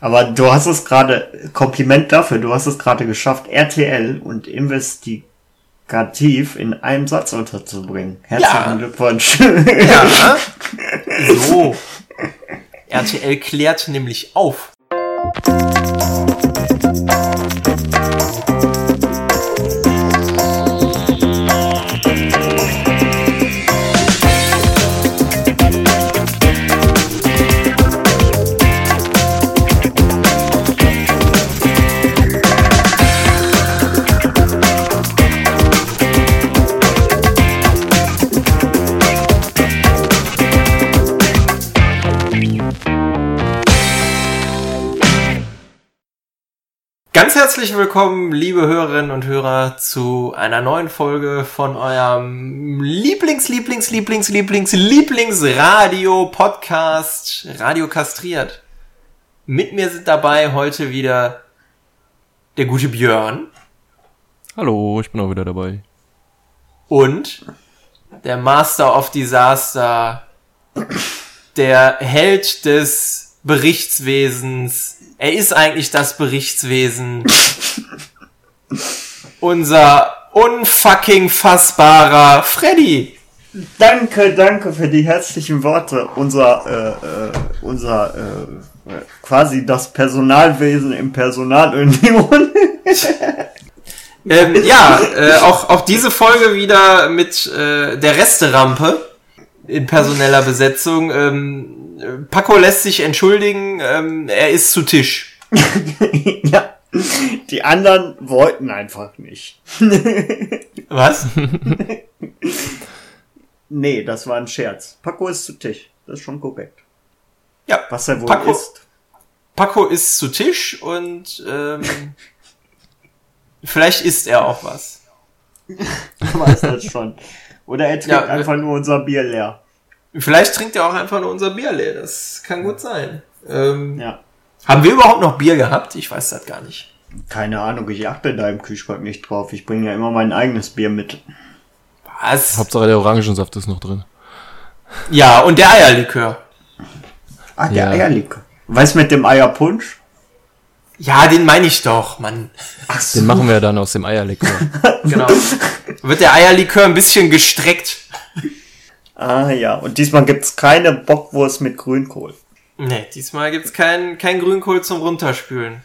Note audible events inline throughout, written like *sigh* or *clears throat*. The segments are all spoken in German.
Aber du hast es gerade, Kompliment dafür, du hast es gerade geschafft, RTL und investigativ in einem Satz unterzubringen. Herzlichen Ja. Glückwunsch. Ja. *laughs* so. RTL klärt nämlich auf. Herzlich willkommen, liebe Hörerinnen und Hörer, zu einer neuen Folge von eurem Lieblings, Lieblings, Lieblings, Lieblings, Lieblingsradio Podcast Radio Kastriert. Mit mir sind dabei heute wieder der gute Björn Hallo, ich bin auch wieder dabei. und der Master of Disaster, der Held des Berichtswesens. Er ist eigentlich das Berichtswesen. Unser unfucking fassbarer Freddy. danke, danke für die herzlichen Worte. Unser, äh, äh, unser, äh, quasi das Personalwesen im Personalunion. *laughs* Ähm, ja, äh, auch, auch diese Folge wieder mit äh, der Resterampe in personeller Besetzung. Ähm, äh, Paco lässt sich entschuldigen, ähm, er ist zu Tisch. *laughs* ja. *laughs* Die anderen wollten einfach nicht. *laughs* Was? Nee, das war ein Scherz. Paco ist zu Tisch. Das ist schon korrekt. Ja, Was er wohl Paco- ist. Paco ist zu Tisch und ähm, *laughs* vielleicht isst er auch was. weiß das schon. Oder er trinkt Ja, einfach nur unser Bier leer. Vielleicht trinkt er auch einfach nur unser Bier leer. Das kann gut sein. Ähm, Ja. Haben wir überhaupt noch Bier gehabt? Ich weiß das gar nicht. Keine Ahnung, ich achte da im Kühlschrank nicht drauf. Ich bringe ja immer mein eigenes Bier mit. Was? Hauptsache der Orangensaft ist noch drin. Ja, und der Eierlikör. Ah, der Ja. Eierlikör. Weißt mit dem Eierpunsch? Ja, den meine ich doch, Mann. Ach so. Den machen wir dann aus dem Eierlikör. *laughs* Genau. Wird der Eierlikör ein bisschen gestreckt? Ah ja, und diesmal gibt's keine Bockwurst mit Grünkohl. Nee, diesmal gibt's kein, kein Grünkohl zum Runterspülen.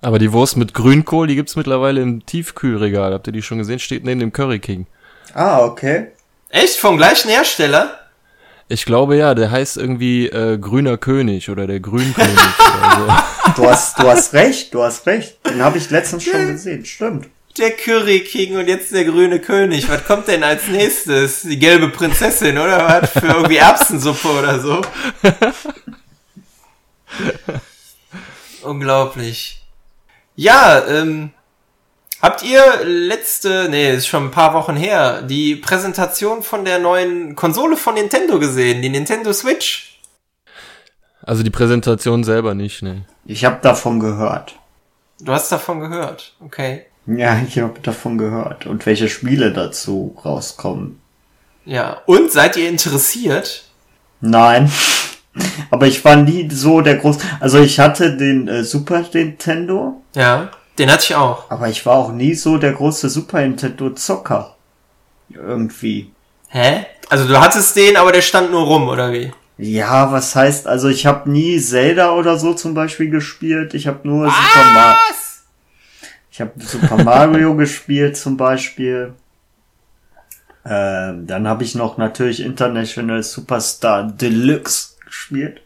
Aber die Wurst mit Grünkohl, die gibt's mittlerweile im Tiefkühlregal. Habt ihr die schon gesehen? Steht neben dem Curry King. Ah, okay. Echt? Vom gleichen Hersteller? Ich glaube ja, der heißt irgendwie äh, Grüner König oder der Grünkönig *laughs* oder Du hast, du hast recht, du hast recht. Den habe ich letztens schon gesehen, stimmt. Der Curry King und jetzt der grüne König. Was kommt denn als nächstes? Die gelbe Prinzessin, oder was? Für irgendwie Erbsensuppe oder so? *laughs* *laughs* Unglaublich. Ja, ähm, habt ihr letzte, nee, ist schon ein paar Wochen her, die Präsentation von der neuen Konsole von Nintendo gesehen, die Nintendo Switch? so. Also die Präsentation selber nicht, ne. Ich habe davon gehört. Du hast davon gehört, okay. Ja, ich habe davon gehört. Und welche Spiele dazu rauskommen. Ja, und seid ihr interessiert? Nein. Aber ich war nie so der groß. Also ich hatte den äh, Super Nintendo, Ja, den hatte ich auch. aber ich war auch nie so der große Super Nintendo Zocker. Irgendwie. Hä? Also du hattest den, aber der stand nur rum, oder wie? Ja, was heißt, also ich habe nie Zelda oder so zum Beispiel gespielt. Ich habe nur Super Mario. Was? Ich habe Super *laughs* Mario gespielt zum Beispiel. Ähm, dann habe ich noch natürlich International Superstar Deluxe gespielt.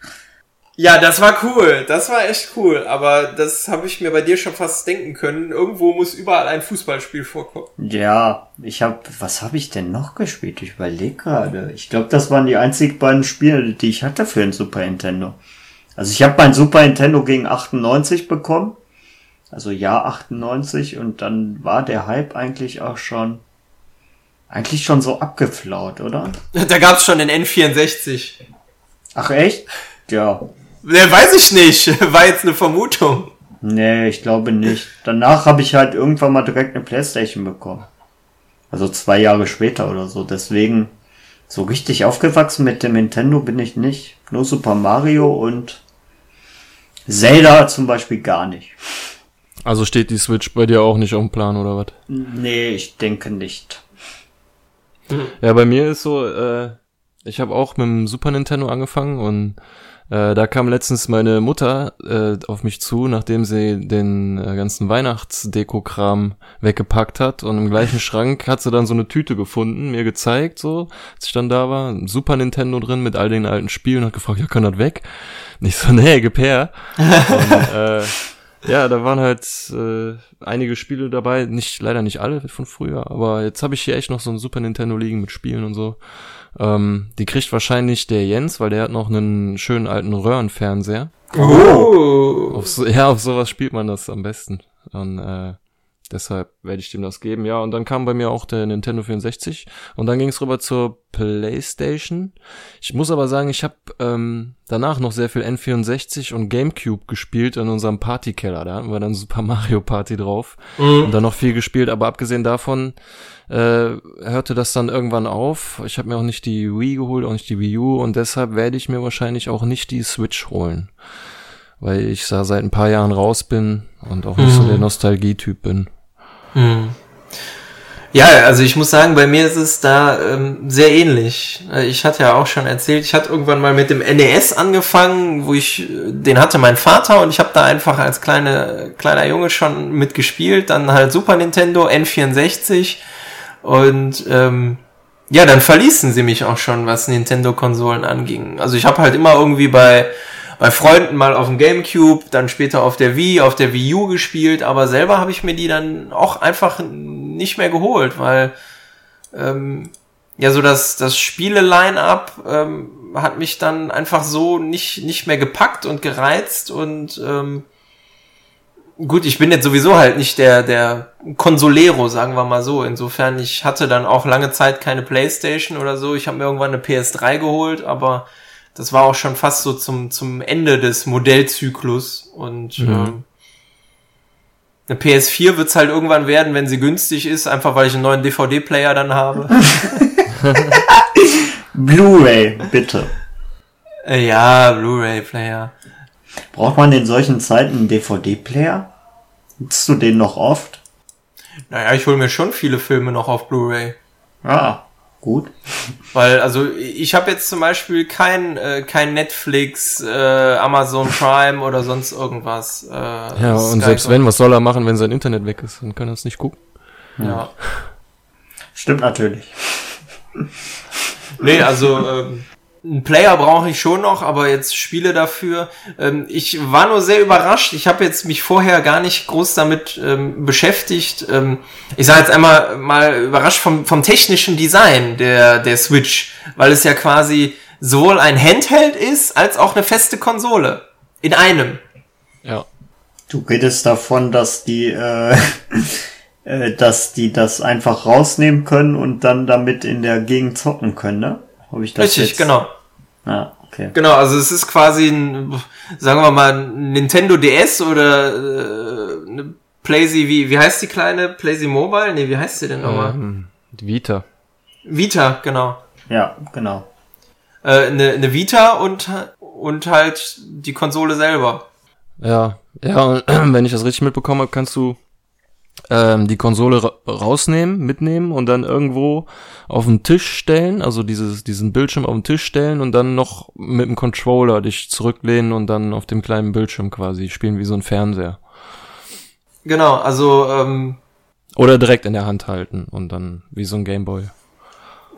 Ja, das war cool. Das war echt cool. Aber das habe ich mir bei dir schon fast denken können. Irgendwo muss überall ein Fußballspiel vorkommen. Ja, ich habe, was habe ich denn noch gespielt? Ich überlege gerade. Ich glaube, das waren die einzigen beiden Spiele, die ich hatte für den Super Nintendo. Also ich habe mein Super Nintendo gegen 98 bekommen. Also Jahr 98 und dann war der Hype eigentlich auch schon, eigentlich schon so abgeflaut, oder? *laughs* Da gab's schon den N64. Ach echt? Ja. Ne, weiß ich nicht. *laughs* War jetzt eine Vermutung. Nee, ich glaube nicht. Danach habe ich halt irgendwann mal direkt eine Playstation bekommen. Also zwei Jahre später oder so. Deswegen, so richtig aufgewachsen mit dem Nintendo bin ich nicht. Nur Super Mario und Zelda zum Beispiel gar nicht. Also steht die Switch bei dir auch nicht auf dem Plan oder was? Nee, ich denke nicht. Ja, bei mir ist so, äh, ich habe auch mit dem Super Nintendo angefangen und äh, da kam letztens meine Mutter äh, auf mich zu, nachdem sie den äh, ganzen Weihnachtsdeko-Kram weggepackt hat und im gleichen *laughs* Schrank hat sie dann so eine Tüte gefunden, mir gezeigt, so, als ich dann da war, ein Super Nintendo drin mit all den alten Spielen und hat gefragt, ja, kann das weg? Nicht so, nee, gib her. und, äh, ja, da waren halt äh, einige Spiele dabei, nicht leider nicht alle von früher, aber jetzt habe ich hier echt noch so ein Super Nintendo liegen mit Spielen und so. Ähm, die kriegt wahrscheinlich der Jens, weil der hat noch einen schönen alten Röhrenfernseher. Oh. Auf so, *laughs* ja, auf sowas spielt man das am besten. Und äh, deshalb werde ich dem das geben. Ja, und dann kam bei mir auch der Nintendo 64 und dann ging es rüber zur PlayStation. Ich muss aber sagen, ich habe ähm, danach noch sehr viel N64 und GameCube gespielt in unserem Partykeller. Da hatten wir dann Super Mario Party drauf Mhm. und dann noch viel gespielt. Aber abgesehen davon äh, hörte das dann irgendwann auf. Ich habe mir auch nicht die Wii geholt, auch nicht die Wii U und deshalb werde ich mir wahrscheinlich auch nicht die Switch holen. Weil ich da seit ein paar Jahren raus bin und auch nicht so Mhm. der Nostalgie-Typ bin. Hm. Ja, also ich muss sagen, bei mir ist es da ähm, sehr ähnlich. Äh, Ich hatte ja auch schon erzählt, ich hatte irgendwann mal mit dem NES angefangen, wo ich, äh, den hatte mein Vater und ich habe da einfach als kleine, kleiner Junge schon mitgespielt. Dann halt Super Nintendo, N64 und ähm, ja, dann verließen sie mich auch schon, was Nintendo-Konsolen anging. Also ich habe halt immer irgendwie bei bei Freunden mal auf dem Gamecube, dann später auf der Wii, auf der Wii U gespielt, aber selber habe ich mir die dann auch einfach nicht mehr geholt, weil ähm, ja so das das Spiele-Line-up ähm, hat mich dann einfach so nicht nicht mehr gepackt und gereizt und ähm, gut, ich bin jetzt sowieso halt nicht der der Consolero, sagen wir mal so. Insofern ich hatte dann auch lange Zeit keine PlayStation oder so. Ich habe mir irgendwann eine PS3 geholt, aber das war auch schon fast so zum, zum Ende des Modellzyklus und Mhm. ähm, eine PS4 wird's halt irgendwann werden, wenn sie günstig ist, einfach weil ich einen neuen DVD-Player dann habe. *laughs* Blu-ray, bitte. äh, ja, Blu-ray-Player. Braucht man in solchen Zeiten einen DVD-Player? Nutzt du den noch oft? Naja, ich hole mir schon viele Filme noch auf Blu-ray. Ah, gut. Weil, also ich habe jetzt zum Beispiel kein, äh, kein Netflix, äh, Amazon Prime oder sonst irgendwas. Äh, Ja, und Sky- selbst wenn, was soll er machen, wenn sein Internet weg ist? Dann kann er es nicht gucken. Ja. Stimmt natürlich. Nee, also ähm, einen Player brauche ich schon noch, aber jetzt Spiele dafür. Ähm, ich war nur sehr überrascht. Ich habe jetzt mich vorher gar nicht groß damit ähm, beschäftigt. Ähm, ich sage jetzt einmal mal überrascht vom, vom technischen Design der, der Switch, weil es ja quasi sowohl ein Handheld ist, als auch eine feste Konsole. In einem. Ja. Du redest davon, dass die, äh, *laughs* äh, dass die das einfach rausnehmen können und dann damit in der Gegend zocken können, ne? Habe ich das Richtig, jetzt? genau. Ah, okay. Genau, also es ist quasi ein, sagen wir mal, ein Nintendo DS oder äh, eine Playsee, wie, wie heißt die kleine? Playsee Mobile? Nee, wie heißt sie denn nochmal? Ähm, Vita. Vita, genau. Ja, genau. Äh, eine, eine Vita und, und halt die Konsole selber. Ja, ja, und *clears throat* wenn ich das richtig mitbekommen habe, kannst du ähm, die Konsole ra rausnehmen, mitnehmen und dann irgendwo auf den Tisch stellen, also dieses, diesen Bildschirm auf den Tisch stellen und dann noch mit dem Controller dich zurücklehnen und dann auf dem kleinen Bildschirm quasi spielen wie so ein Fernseher. Genau, also ähm, Oder direkt in der Hand halten und dann wie so ein Gameboy.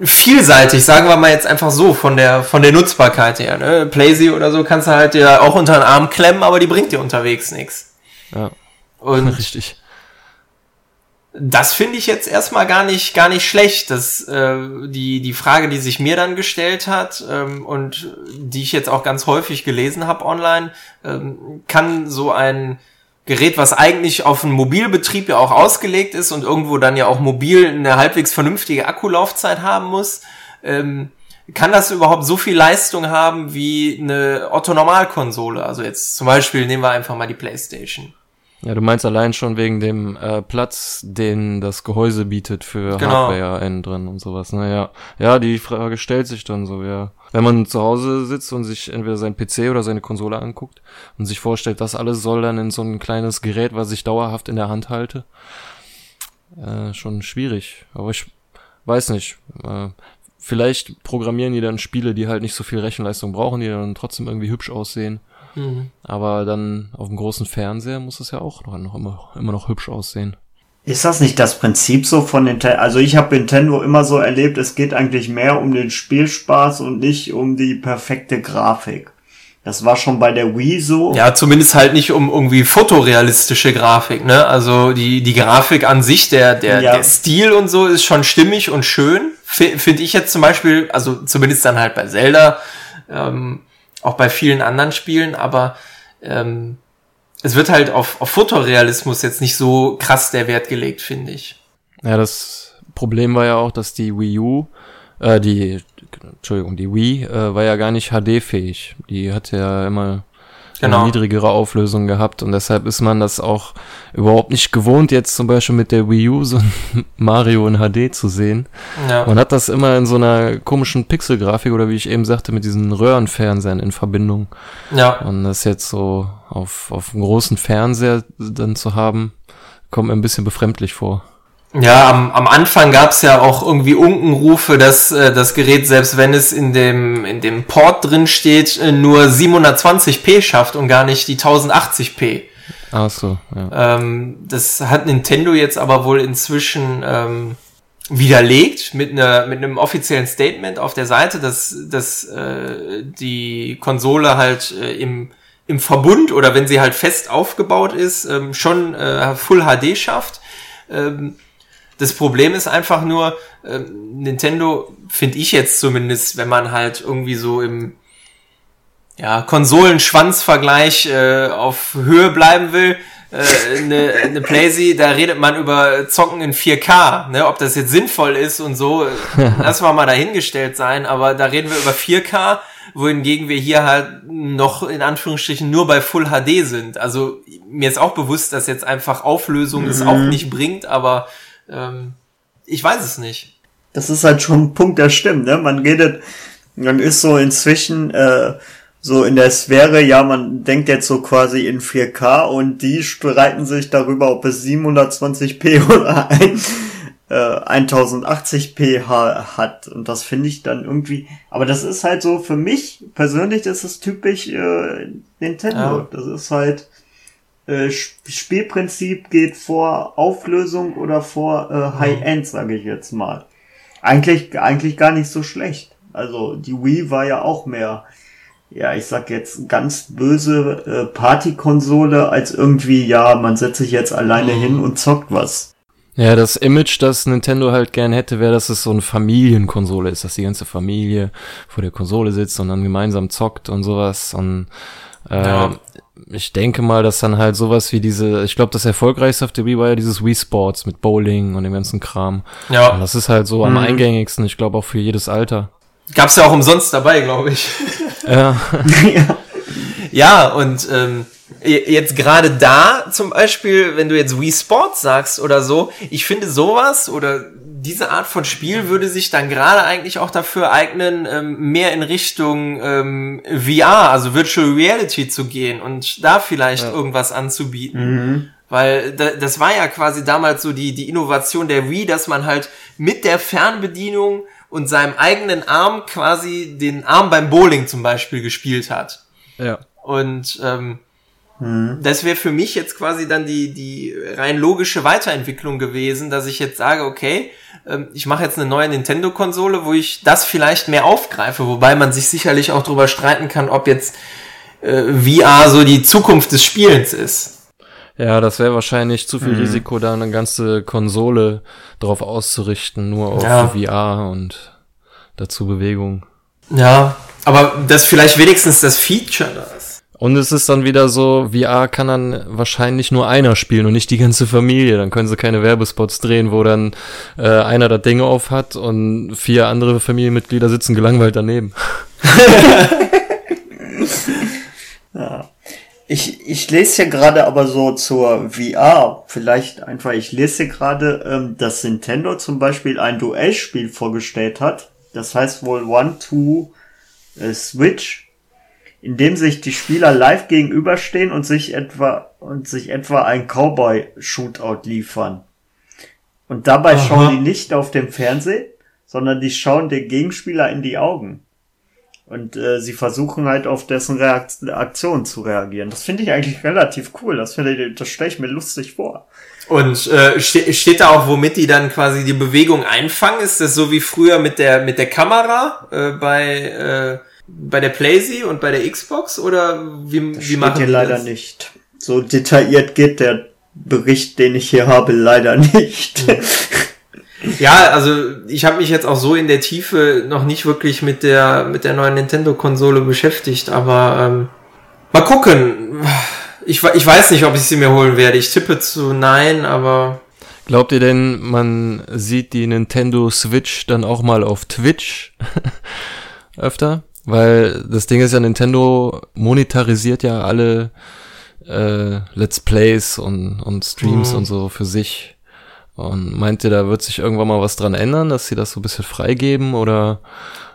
vielseitig, sagen wir mal jetzt einfach so, von der von der Nutzbarkeit her. Ne? Playsee oder so kannst du halt ja auch unter den Arm klemmen, aber die bringt dir unterwegs nichts. Ja, Und *laughs* richtig. Das finde ich jetzt erstmal gar nicht gar nicht schlecht. Das äh, die die Frage, die sich mir dann gestellt hat ähm, und die ich jetzt auch ganz häufig gelesen habe online, ähm, kann so ein Gerät, was eigentlich auf einen Mobilbetrieb ja auch ausgelegt ist und irgendwo dann ja auch mobil eine halbwegs vernünftige Akkulaufzeit haben muss, ähm, kann das überhaupt so viel Leistung haben wie eine Otto-Normalkonsole? Also jetzt zum Beispiel nehmen wir einfach mal die PlayStation. Ja, du meinst allein schon wegen dem äh, Platz, den das Gehäuse bietet für Genau. Hardware innen drin und sowas. Naja, ja, die Frage stellt sich dann so, ja. Wenn man zu Hause sitzt und sich entweder sein PC oder seine Konsole anguckt und sich vorstellt, das alles soll dann in so ein kleines Gerät, was ich dauerhaft in der Hand halte, äh, schon schwierig. Aber ich weiß nicht. Äh, vielleicht programmieren die dann Spiele, die halt nicht so viel Rechenleistung brauchen, die dann trotzdem irgendwie hübsch aussehen. Mhm. Aber dann auf dem großen Fernseher muss es ja auch noch, noch immer, immer noch hübsch aussehen. Ist das nicht das Prinzip so von Nintendo? Also ich habe Nintendo immer so erlebt, es geht eigentlich mehr um den Spielspaß und nicht um die perfekte Grafik. Das war schon bei der Wii so. Ja, zumindest halt nicht um irgendwie fotorealistische Grafik, ne? Also die, die Grafik an sich, der, der, Ja. der Stil und so ist schon stimmig und schön. Finde ich jetzt zum Beispiel, also zumindest dann halt bei Zelda, ähm, auch bei vielen anderen Spielen, aber ähm, es wird halt auf, auf Fotorealismus jetzt nicht so krass der Wert gelegt, finde ich. Ja, das Problem war ja auch, dass die Wii U, äh, die, Entschuldigung, die Wii äh, war ja gar nicht HD-fähig. Die hatte ja immer Genau. eine niedrigere Auflösung gehabt und deshalb ist man das auch überhaupt nicht gewohnt, jetzt zum Beispiel mit der Wii U so ein *laughs* Mario in HD zu sehen. Ja. Man hat das immer in so einer komischen Pixelgrafik oder wie ich eben sagte, mit diesen Röhrenfernsehern in Verbindung. ja. Und das jetzt so auf, auf einem großen Fernseher dann zu haben, kommt mir ein bisschen befremdlich vor. Ja, am, am Anfang gab's ja auch irgendwie Unkenrufe, dass äh, das Gerät, selbst wenn es in dem, in dem Port drin steht, äh, nur 720p schafft und gar nicht die 1080p. Ach so, ja. Ähm, das hat Nintendo jetzt aber wohl inzwischen ähm, widerlegt mit, einer mit einem offiziellen Statement auf der Seite, dass, dass äh, die Konsole halt äh, im, im Verbund oder wenn sie halt fest aufgebaut ist, ähm, schon äh, Full HD schafft. Ähm, das Problem ist einfach nur, ähm, Nintendo, finde ich jetzt zumindest, wenn man halt irgendwie so im ja, Konsolenschwanzvergleich äh, auf Höhe bleiben will, äh, eine, eine Playsee, da redet man über Zocken in 4K, ne? ob das jetzt sinnvoll ist und so, äh, *laughs* lassen wir mal dahingestellt sein, aber da reden wir über 4K, wohingegen wir hier halt noch in Anführungsstrichen nur bei Full HD sind. Also mir ist auch bewusst, dass jetzt einfach Auflösung es auch nicht bringt, aber ähm, ich weiß es nicht. Das ist halt schon ein Punkt, der stimmt, ne? Man redet, man ist so inzwischen äh, so in der Sphäre, ja, man denkt jetzt so quasi in 4K und die streiten sich darüber, ob es 720p *laughs* oder ein, äh, 1080p ha- hat. Und das finde ich dann irgendwie, aber das ist halt so, für mich persönlich, das ist typisch äh, Nintendo. Ja. Das ist halt, äh, Sp- Spielprinzip geht vor Auflösung oder vor äh, High-End, sage ich jetzt mal. Eigentlich, eigentlich gar nicht so schlecht. Also die Wii war ja auch mehr, ja, ich sag jetzt ganz böse äh, Partykonsole als irgendwie, ja, man setzt sich jetzt alleine hin und zockt was. Ja, das Image, das Nintendo halt gern hätte, wäre, dass es so eine Familienkonsole ist, dass die ganze Familie vor der Konsole sitzt und dann gemeinsam zockt und sowas. Und äh, Ja. Ich denke mal, dass dann halt sowas wie diese, ich glaube, das erfolgreichste auf der Wii war ja dieses Wii Sports mit Bowling und dem ganzen Kram. Und Ja, das ist halt so am eingängigsten, ich glaube auch für jedes Alter. gab's ja auch umsonst dabei, glaube ich. *laughs* Ja, ja. *laughs* Ja, und ähm, jetzt gerade da zum Beispiel, wenn du jetzt Wii Sports sagst oder so, ich finde sowas oder diese Art von Spiel würde sich dann gerade eigentlich auch dafür eignen, ähm, mehr in Richtung ähm, VR, also Virtual Reality zu gehen und da vielleicht irgendwas anzubieten. Weil da, das war ja quasi damals so die, die Innovation der Wii, dass man halt mit der Fernbedienung und seinem eigenen Arm quasi den Arm beim Bowling zum Beispiel gespielt hat. ja. Und ähm, das wäre für mich jetzt quasi dann die, die rein logische Weiterentwicklung gewesen, dass ich jetzt sage, okay, ähm, ich mache jetzt eine neue Nintendo-Konsole, wo ich das vielleicht mehr aufgreife, wobei man sich sicherlich auch drüber streiten kann, ob jetzt äh, VR so die Zukunft des Spielens ist. Ja, das wäre wahrscheinlich zu viel Risiko, da eine ganze Konsole drauf auszurichten, nur auf Ja. VR und dazu Bewegung. Ja, aber das vielleicht wenigstens das Feature da ist. Und es ist dann wieder so, VR kann dann wahrscheinlich nur einer spielen und nicht die ganze Familie. Dann können sie keine Werbespots drehen, wo dann äh, einer das Ding auf hat und vier andere Familienmitglieder sitzen gelangweilt daneben. *laughs* Ich, ich lese hier gerade aber so zur VR, vielleicht einfach, ich lese hier gerade, ähm, dass Nintendo zum Beispiel ein Duellspiel vorgestellt hat. Das heißt wohl One, Two, äh, Switch, in dem sich die Spieler live gegenüberstehen und sich etwa, und sich etwa ein Cowboy-Shootout liefern. Und dabei Aha. schauen die nicht auf dem Fernsehen, sondern die schauen den Gegenspieler in die Augen. Und äh, sie versuchen halt auf dessen Reakt Aktion zu reagieren. Das finde ich eigentlich relativ cool. Das finde ich, das stelle ich mir lustig vor. Und äh, ste steht da auch, womit die dann quasi die Bewegung einfangen? Ist das so wie früher mit der mit der Kamera äh, bei äh, bei der PlayStation und bei der Xbox oder wie, Das wie machen hier die leider das? nicht. So detailliert geht der Bericht, den ich hier habe, leider *laughs* nicht. Ja, also ich habe mich jetzt auch so in der Tiefe noch nicht wirklich mit der mit der neuen Nintendo-Konsole beschäftigt, aber ähm, mal gucken. Ich, ich weiß nicht, ob ich sie mir holen werde. Ich tippe zu nein, aber Glaubt ihr denn, man sieht die Nintendo Switch dann auch mal auf Twitch *laughs* öfter? Weil das Ding ist ja, Nintendo monetarisiert ja alle äh, Let's Plays und, und Streams Mhm. und so für sich. Und meint ihr, da wird sich irgendwann mal was dran ändern, dass sie das so ein bisschen freigeben oder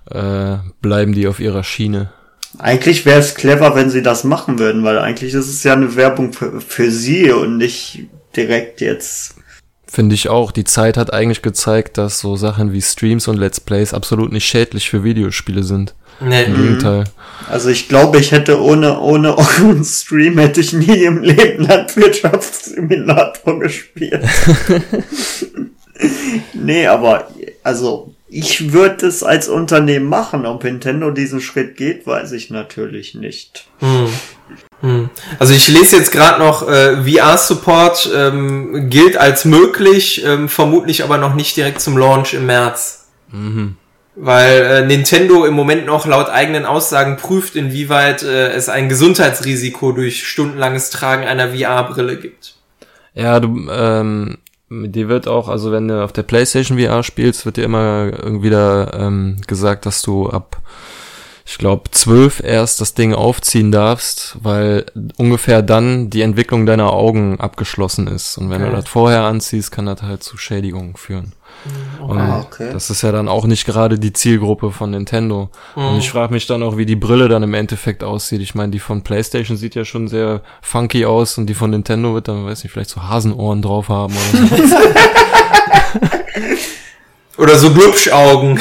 äh, bleiben die auf ihrer Schiene? eigentlich wäre es clever, wenn sie das machen würden, weil eigentlich ist es ja eine Werbung für, für sie und nicht direkt jetzt. Finde ich auch. Die Zeit hat eigentlich gezeigt, dass so Sachen wie Streams und Let's Plays absolut nicht schädlich für Videospiele sind. ne, Im Gegenteil. Also ich glaube, ich hätte ohne, ohne euren Stream hätte ich nie im Leben Landwirtschaftssimulator gespielt. *laughs* nee, aber also ich würde es als Unternehmen machen. Ob Nintendo diesen Schritt geht, weiß ich natürlich nicht. Hm. Hm. Also ich lese jetzt gerade noch, äh, VR-Support ähm, gilt als möglich, ähm, vermutlich aber noch nicht direkt zum Launch im März. Mhm. Weil äh, Nintendo im Moment noch laut eigenen Aussagen prüft, inwieweit äh, es ein Gesundheitsrisiko durch stundenlanges Tragen einer VR-Brille gibt. Ja, du, ähm, dir wird auch, also wenn du auf der PlayStation VR spielst, wird dir immer irgendwie da ähm, gesagt, dass du ab, ich glaube, zwölf erst das Ding aufziehen darfst, weil ungefähr dann die Entwicklung deiner Augen abgeschlossen ist. Und wenn Okay. du das vorher anziehst, kann das halt zu Schädigungen führen. Und Ah, okay. das ist ja dann auch nicht gerade die Zielgruppe von Nintendo. Und ich frage mich dann auch, wie die Brille dann im Endeffekt aussieht. Ich meine, die von PlayStation sieht ja schon sehr funky aus und die von Nintendo wird dann, weiß nicht, vielleicht so Hasenohren drauf haben oder so. *laughs* Oder so Glubschaugen.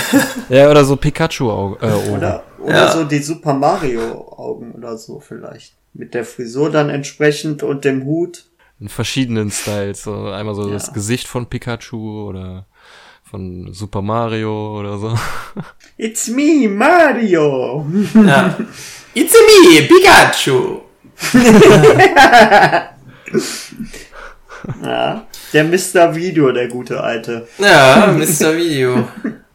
ja, oder so Pikachu-Ohren. Äh. Oder, oder Ja. so die Super Mario Augen oder so vielleicht. Mit der Frisur dann entsprechend und dem Hut. In verschiedenen Styles. So einmal so Ja. das Gesicht von Pikachu oder von Super Mario oder so. *laughs* It's me, Mario! ja. It's me, Pikachu. *laughs* Ja, der Mr. Video, der gute alte. Ja, Mr. Video. *laughs*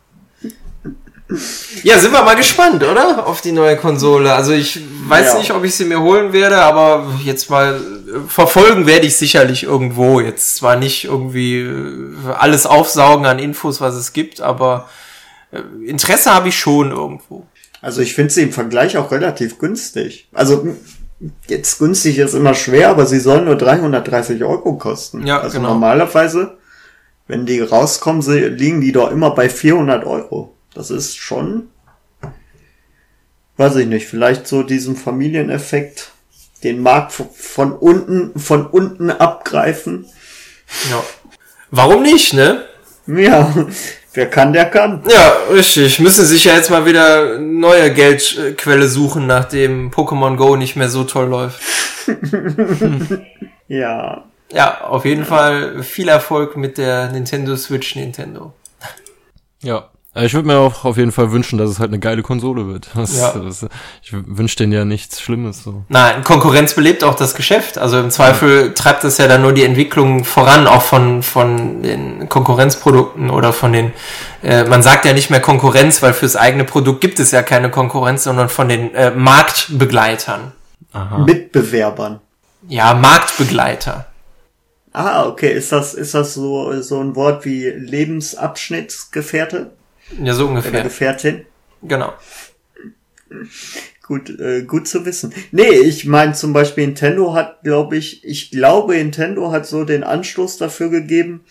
Ja, sind wir mal gespannt, oder? Auf die neue Konsole. Also ich weiß Ja. nicht, ob ich sie mir holen werde, aber jetzt mal äh, verfolgen werde ich sicherlich irgendwo. Jetzt zwar nicht irgendwie äh, alles aufsaugen an Infos, was es gibt, aber äh, Interesse habe ich schon irgendwo. Also ich finde sie im Vergleich auch relativ günstig. Also jetzt günstig ist immer schwer, aber sie sollen nur 330 Euro kosten. Ja, also genau. normalerweise, wenn die rauskommen, liegen die doch immer bei 400 Euro. Das ist schon, weiß ich nicht, vielleicht so diesen Familieneffekt, den Markt von unten, von unten abgreifen. Ja. Warum nicht, ne? Ja, wer kann, der kann. Ja, richtig. Müssen sich ja jetzt mal wieder neue Geldquelle suchen, nachdem Pokémon Go nicht mehr so toll läuft. *laughs* Ja, Ja, auf jeden Fall viel Erfolg mit der Nintendo Switch Nintendo. Ja. Äh, Ich würde mir auch auf jeden Fall wünschen, dass es halt eine geile Konsole wird. *laughs* Das, Ja. das, ich wünsche denen ja nichts Schlimmes. So. Nein, Konkurrenz belebt auch das Geschäft. Also im Zweifel treibt es ja dann nur die Entwicklung voran, auch von, von den Konkurrenzprodukten oder von den, äh, man sagt ja nicht mehr Konkurrenz, weil fürs eigene Produkt gibt es ja keine Konkurrenz, sondern von den äh, Marktbegleitern. Aha. Mitbewerbern. Ja, Marktbegleiter. Ah, okay. Ist das, ist das so, so ein Wort wie Lebensabschnittsgefährte Ja, so oder ungefähr. Gefährtin? Genau. Gut, äh, gut zu wissen. Nee, ich meine zum Beispiel Nintendo hat, glaube ich, ich glaube Nintendo hat so den Anstoß dafür gegeben,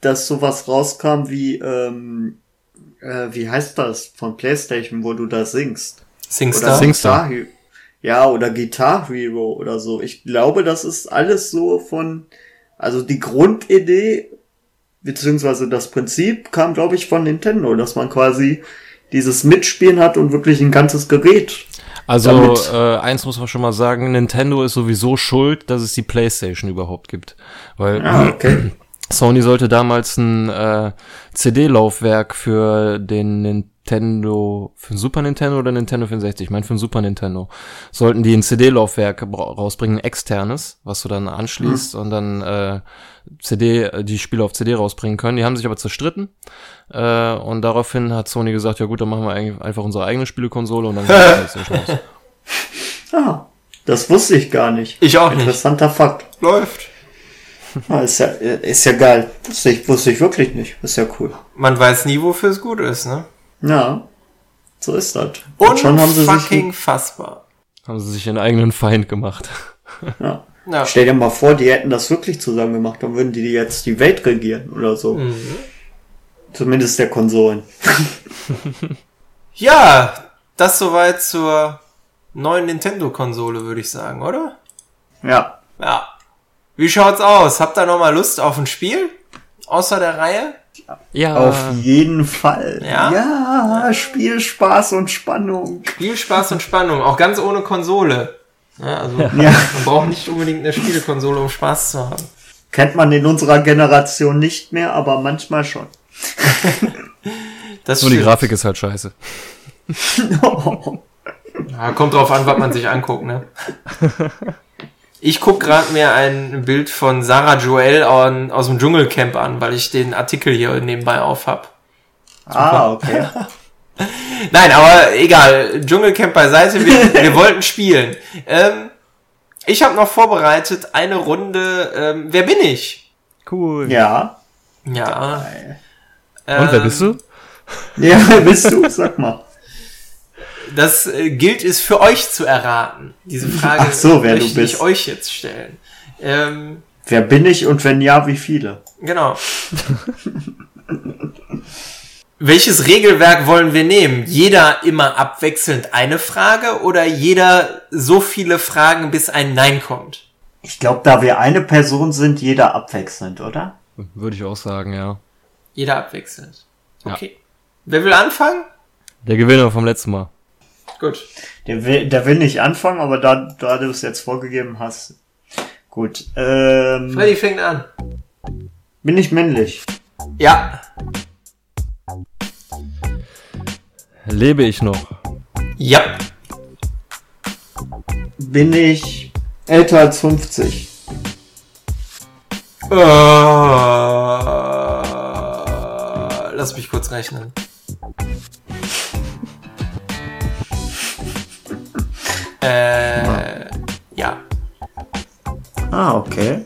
dass sowas rauskam wie, ähm, äh, wie heißt das von PlayStation, wo du da singst? Singstar. Oder Singstar. Hero. Ja, oder Guitar Hero oder so. Ich glaube, das ist alles so von, also die Grundidee, beziehungsweise das Prinzip kam, glaube ich, von Nintendo, dass man quasi dieses Mitspielen hat und wirklich ein ganzes Gerät. Also Damit- äh, eins muss man schon mal sagen, Nintendo ist sowieso schuld, dass es die PlayStation überhaupt gibt. Weil Ah, okay. *clears throat* Sony sollte damals ein äh, CD-Laufwerk für den Nintendo, für den Super Nintendo oder Nintendo 64, ich meine für den Super Nintendo, sollten die ein CD-Laufwerk rausbringen, ein externes, was du dann anschließt und dann äh, CD, äh, die Spiele auf CD rausbringen können. Die haben sich aber zerstritten äh, und daraufhin hat Sony gesagt, ja gut, dann machen wir eigentlich einfach unsere eigene Spielekonsole und dann kommt die PlayStation raus. Ah, das wusste ich gar nicht. Ich auch nicht. Interessanter Fakt. Läuft. Ah, ist ja, ist ja geil. Wusste ich, wusste ich wirklich nicht. Ist ja cool. Man weiß nie, wofür es gut ist, ne? Ja, so ist das. Und schon haben sie Unfucking sich, fassbar. Haben sie sich ihren eigenen Feind gemacht. ja. Ja. Stell dir mal vor, die hätten das wirklich zusammen gemacht, dann würden die jetzt die Welt regieren oder so. Mhm. Zumindest der Konsolen. ja, das soweit zur neuen Nintendo-Konsole, würde ich sagen, oder? Ja. Ja. Wie schaut's aus? Habt ihr noch mal Lust auf ein Spiel? Außer der Reihe? Ja. Auf jeden Fall. Ja? ja, Spiel, Spaß und Spannung. Spiel, Spaß und Spannung, auch ganz ohne Konsole. Ja, also Ja. man braucht nicht unbedingt eine Spielekonsole, um Spaß zu haben. Kennt man in unserer Generation nicht mehr, aber manchmal schon. Das Nur die. Grafik ist halt scheiße. *laughs* Ja, kommt drauf an, was man sich anguckt, ne? *laughs* Ich guck gerade mir ein Bild von Sarah Joel an, aus dem Dschungelcamp an, weil ich den Artikel hier nebenbei auf hab. ah, okay. *laughs* Nein, aber egal. Dschungelcamp beiseite. Wir, *laughs* wir wollten spielen. Ähm, ich habe noch vorbereitet eine Runde. Ähm, wer bin ich? Cool. Ja. Ja. Und wer ähm, bist du? Ja, wer bist du? Sag mal. Das äh, gilt es für euch zu erraten. Diese Frage Ach so, wer du möchte ich bist. euch jetzt stellen. Ähm, Wer bin ich und wenn ja, wie viele? genau. Welches Regelwerk wollen wir nehmen? Jeder immer abwechselnd eine Frage oder jeder so viele Fragen, bis ein Nein kommt? Ich glaube, da wir eine Person sind, jeder abwechselnd, oder? Würde ich auch sagen, ja. Jeder abwechselnd. Ja. Okay. Wer will anfangen? Der Gewinner vom letzten Mal. Gut. Der will, der will nicht anfangen, aber da, da du es jetzt vorgegeben hast. Gut. Ähm, Freddy fängt an. bin ich männlich? Ja. Lebe ich noch? Ja. Bin ich älter als 50? Äh, lass mich kurz rechnen. Äh, ja. Ah, okay.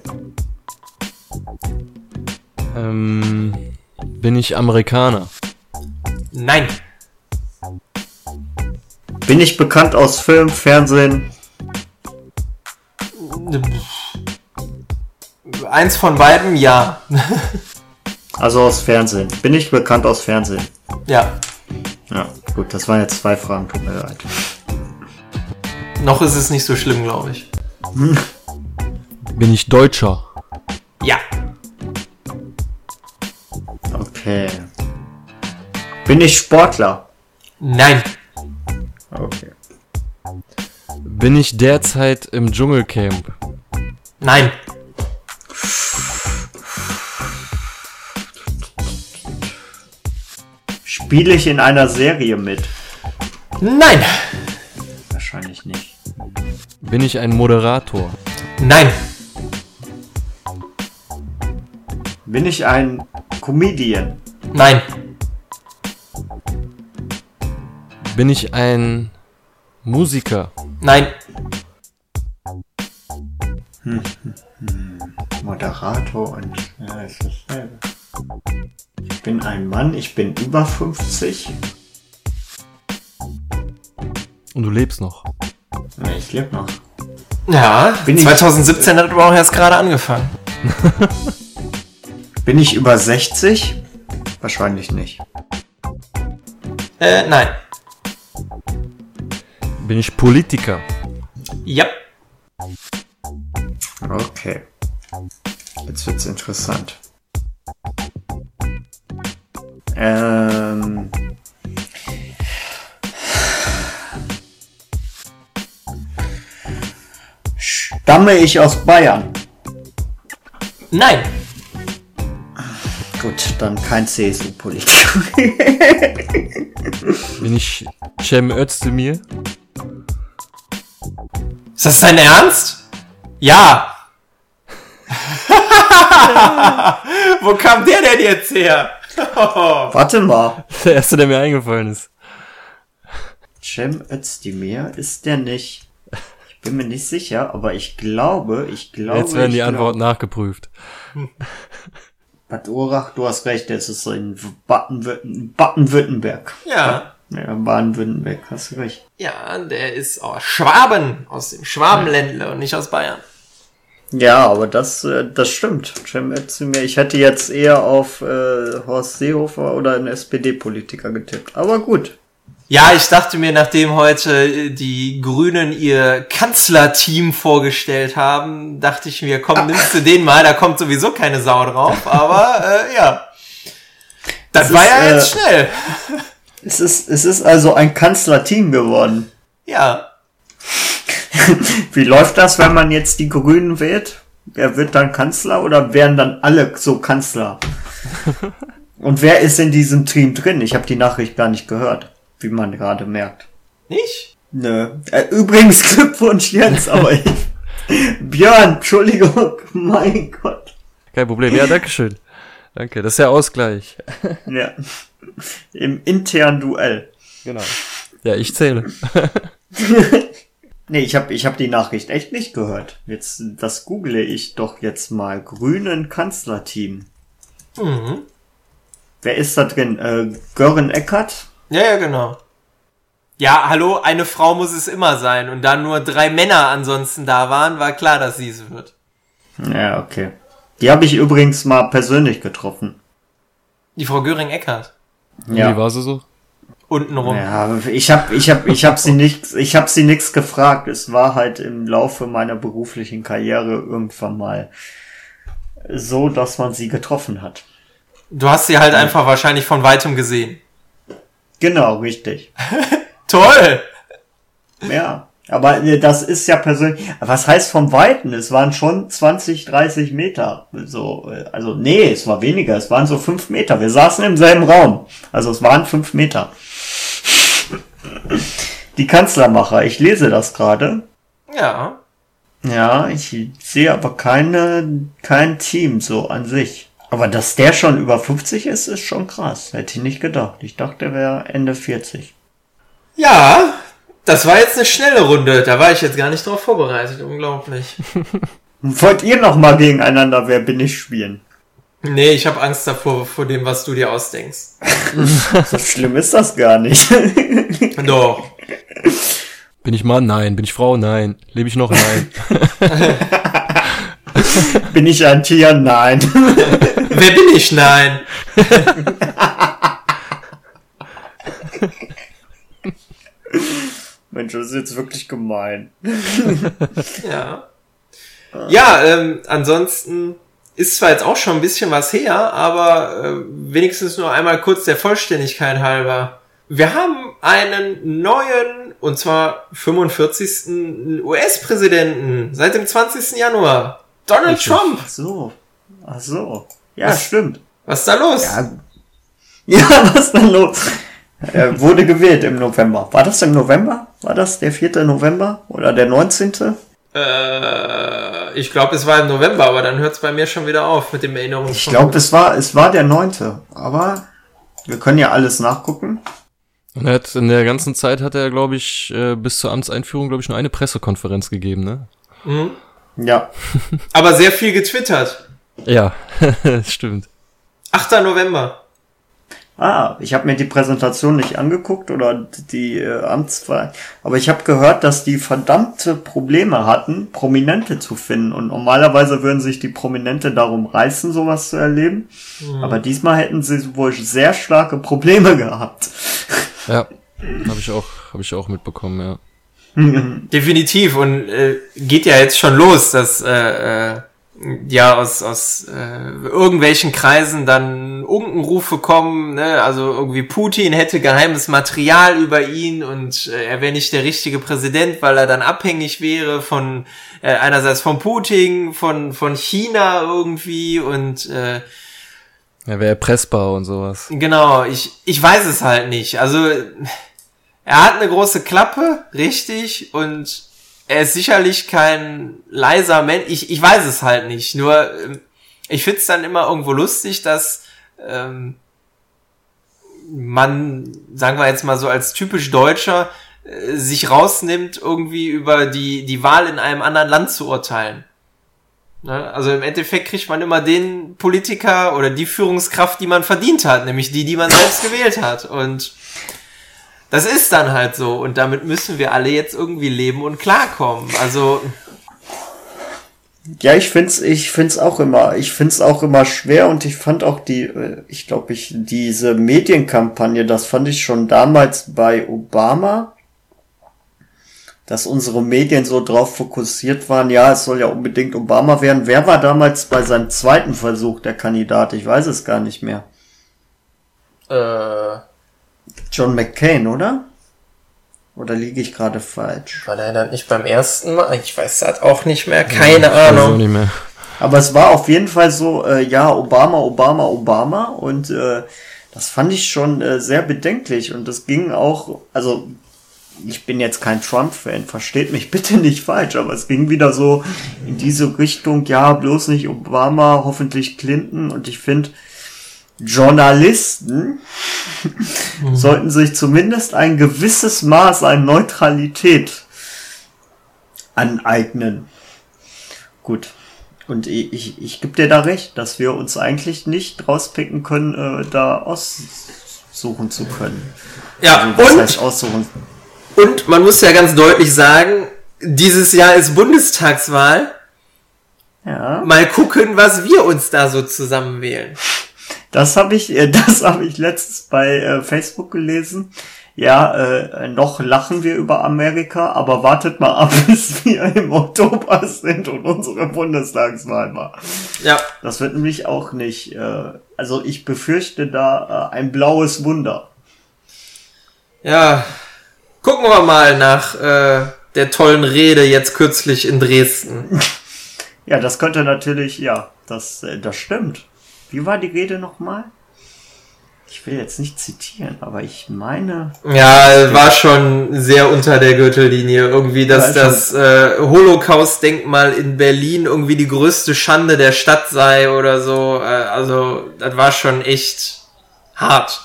Ähm, bin ich Amerikaner? Nein. Bin ich bekannt aus Film, Fernsehen? Eins von beiden, ja. Also aus Fernsehen. Bin ich bekannt aus Fernsehen? ja. Ja, gut, das waren jetzt zwei Fragen, tut mir leid. Noch ist es nicht so schlimm, glaube ich. Bin ich Deutscher? Ja. Okay. Bin ich Sportler? Nein. Okay. Bin ich derzeit im Dschungelcamp? Nein. Spiele ich in einer Serie mit? Nein. Wahrscheinlich nicht. Bin ich ein Moderator? Nein. Bin ich ein Comedian? Nein. Bin ich ein Musiker? Nein. Moderator und ja, ist dasselbe. Ich bin ein Mann, ich bin über 50. Und du lebst noch. Ja, ich lebe noch. Ja, Bin ich- 2017 hat aber auch erst gerade angefangen. *laughs* Bin ich über 60? Wahrscheinlich nicht. Äh, nein. Bin ich Politiker? Ja. Okay. Jetzt wird's interessant. Ähm. Stamme ich aus Bayern? Nein. Gut, dann kein CSU-Politiker. *laughs* Bin ich Cem Özdemir? Ist das dein Ernst? Ja. *laughs* Wo kam der denn jetzt her? *laughs* Warte mal. Der erste, der mir eingefallen ist. Cem Özdemir ist der nicht. Bin mir nicht sicher, aber ich glaube, ich glaube. Jetzt werden die Antworten nachgeprüft. Bad Urach, du hast recht, es ist in Baden-Württemberg. Baden-Württemberg. ja. Ja, Baden-Württemberg, hast du recht. Ja, der ist aus Schwaben, aus dem Schwabenländle und nicht aus Bayern. Ja, aber das, äh, das stimmt. Cem Özdemir, ich hätte jetzt eher auf äh, Horst Seehofer oder einen SPD-Politiker getippt. Aber gut. Ja, ich dachte mir, nachdem heute äh, die Grünen ihr Kanzlerteam vorgestellt haben, dachte ich mir, komm, nimmst du den mal, da kommt sowieso keine Sau drauf, *laughs* aber äh, ja. Das Das war ist, ja äh, jetzt schnell. *laughs* Es ist, es ist also ein Kanzlerteam geworden. Ja. *laughs* Wie läuft das, wenn man jetzt die Grünen wählt? Wer wird dann Kanzler oder werden dann alle so Kanzler? Und wer ist in diesem Team drin? Ich habe die Nachricht gar nicht gehört, wie man gerade merkt. Nicht? Nö. Äh, übrigens *laughs* Glückwunsch Jens, aber ich, Björn, Entschuldigung, *laughs* mein Gott. Kein Problem. Ja, dankeschön. Danke, das ist der Ausgleich. *laughs* Ja. Im internen Duell. Genau. Ja, ich zähle. Nee, ich habe ich hab die Nachricht echt nicht gehört. Jetzt, das google ich doch jetzt mal. Grünen Kanzlerteam. Mhm. Wer ist da drin? Äh, Gören Eckert? Ja, ja, genau. Ja, hallo, eine Frau muss es immer sein. Und da nur drei Männer ansonsten da waren, war klar, dass sie es wird. Ja, okay. Die habe ich übrigens mal persönlich getroffen. Die Frau Göring-Eckert. Wie war sie so? Untenrum. Ja, ich habe ich hab, ich hab sie nicht, ich habe sie nichts gefragt. Es war halt im Laufe meiner beruflichen Karriere irgendwann mal so, dass man sie getroffen hat. Du hast sie halt einfach wahrscheinlich von weitem gesehen. Genau, richtig. *laughs* Toll! Ja, aber äh, das ist ja persönlich. Was heißt vom Weiten? Es waren schon 20, 30 Meter. So, äh, also nee, es war weniger. Es waren so fünf Meter. Wir saßen im selben Raum. Also es waren fünf Meter. Die Kanzlermacher. Ich lese das gerade. Ja. Ja, ich sehe aber keine, kein Team so an sich. Aber dass der schon über 50 ist, ist schon krass. Hätte ich nicht gedacht. Ich dachte, er wäre Ende 40. Ja, das war jetzt eine schnelle Runde. Da war ich jetzt gar nicht drauf vorbereitet. Unglaublich. *laughs* Wollt ihr noch mal gegeneinander Wer bin ich spielen? Nee, ich habe Angst davor, vor dem, was du dir ausdenkst. *laughs* So schlimm ist das gar nicht. *laughs* Doch. Bin ich Mann? Nein. Bin ich Frau? Nein. Lebe ich noch? Nein. *laughs* bin ich ein Tier? Nein. *laughs* Wer bin ich? Nein. *laughs* Mensch, das ist jetzt wirklich gemein. Ja. Ja, ähm, ansonsten ist zwar jetzt auch schon ein bisschen was her, aber äh, wenigstens nur einmal kurz der Vollständigkeit halber. Wir haben einen neuen, und zwar 45. US-Präsidenten seit dem 20. Januar. Donald Richtig. Trump. Ach so. Ach so. Ja, Was? stimmt. Was ist da los? Ja, *laughs* ja was denn los? Er wurde gewählt im November. War das im November? War das der 4. November? Oder der 19.? Äh, ich glaube, es war im November, aber dann hört es bei mir schon wieder auf mit dem Erinnerungs. Ich glaube, es war, es war der 9. Aber wir können ja alles nachgucken. Und er hat in der ganzen Zeit hat er, glaube ich, äh, bis zur Amtseinführung, glaube ich, nur eine Pressekonferenz gegeben, ne? Mhm. Ja. Aber sehr viel getwittert. Ja, *laughs* stimmt. 8. November. Ah, ich habe mir die Präsentation nicht angeguckt oder die äh, Amtswahl, aber ich habe gehört, dass die verdammte Probleme hatten, Prominente zu finden. Und normalerweise würden sich die Prominente darum reißen, sowas zu erleben. Mhm. Aber diesmal hätten sie wohl sehr starke Probleme gehabt. Ja, *laughs* habe ich auch, habe ich auch mitbekommen, ja. *laughs* Definitiv und äh, geht ja jetzt schon los, dass äh, äh, ja aus, aus äh, irgendwelchen Kreisen dann Unkenrufe kommen, ne? also irgendwie Putin hätte geheimes Material über ihn und äh, er wäre nicht der richtige Präsident, weil er dann abhängig wäre von äh, einerseits von Putin, von von China irgendwie und äh, er wäre erpressbar und sowas. Genau, ich ich weiß es halt nicht. Also er hat eine große Klappe, richtig und er ist sicherlich kein leiser Mensch. Ich, ich weiß es halt nicht. Nur ähm, ich find's dann immer irgendwo lustig, dass ähm, man, sagen wir jetzt mal so als typisch Deutscher, äh, sich rausnimmt, irgendwie über die, die Wahl in einem anderen Land zu urteilen. Ne? Also im Endeffekt kriegt man immer den Politiker oder die Führungskraft, die man verdient hat, nämlich die, die man selbst gewählt hat. Und das ist dann halt so und damit müssen wir alle jetzt irgendwie leben und klarkommen. Also ja, ich find's, ich find's auch immer, ich find's auch immer schwer und ich fand auch die, äh, ich glaube, ich diese Medienkampagne, das fand ich schon damals bei Obama, dass unsere Medien so drauf fokussiert waren. Ja, es soll ja unbedingt Obama werden. Wer war damals bei seinem zweiten Versuch der Kandidat? Ich weiß es gar nicht mehr. Äh John McCain, oder? Oder liege ich gerade falsch? War der dann nicht beim ersten Mal? Ich weiß das auch nicht mehr. Keine ja, Ahnung. Mehr. Aber es war auf jeden Fall so, äh, ja, Obama, Obama, Obama. Und äh, das fand ich schon äh, sehr bedenklich. Und das ging auch, also ich bin jetzt kein Trump-Fan, versteht mich *laughs* bitte nicht falsch, aber es ging wieder so in diese Richtung, ja, bloß nicht Obama, hoffentlich Clinton. Und ich finde, Journalisten mhm. sollten sich zumindest ein gewisses Maß an Neutralität aneignen. Gut. Und ich, ich, ich gebe dir da recht, dass wir uns eigentlich nicht rauspicken können, äh, da aussuchen zu können. Ja, also, und, aussuchen? und man muss ja ganz deutlich sagen, dieses Jahr ist Bundestagswahl. Ja. Mal gucken, was wir uns da so zusammenwählen. Das habe ich, äh, *laughs* das habe ich letztens bei äh, Facebook gelesen. Ja, äh, noch lachen wir über Amerika, aber wartet mal ab, *laughs* bis wir im Oktober sind und unsere Bundestagswahl war. Ja. Das wird nämlich auch nicht. Äh, also ich befürchte da äh, ein blaues Wunder. Ja, gucken wir mal nach äh, der tollen Rede jetzt kürzlich in Dresden. *laughs* ja, das könnte natürlich, ja, das, äh, das stimmt. Wie war die Rede nochmal? Ich will jetzt nicht zitieren, aber ich meine. Ja, war schon sehr unter der Gürtellinie. Irgendwie, dass das äh, Holocaust-Denkmal in Berlin irgendwie die größte Schande der Stadt sei oder so. Äh, also, das war schon echt hart.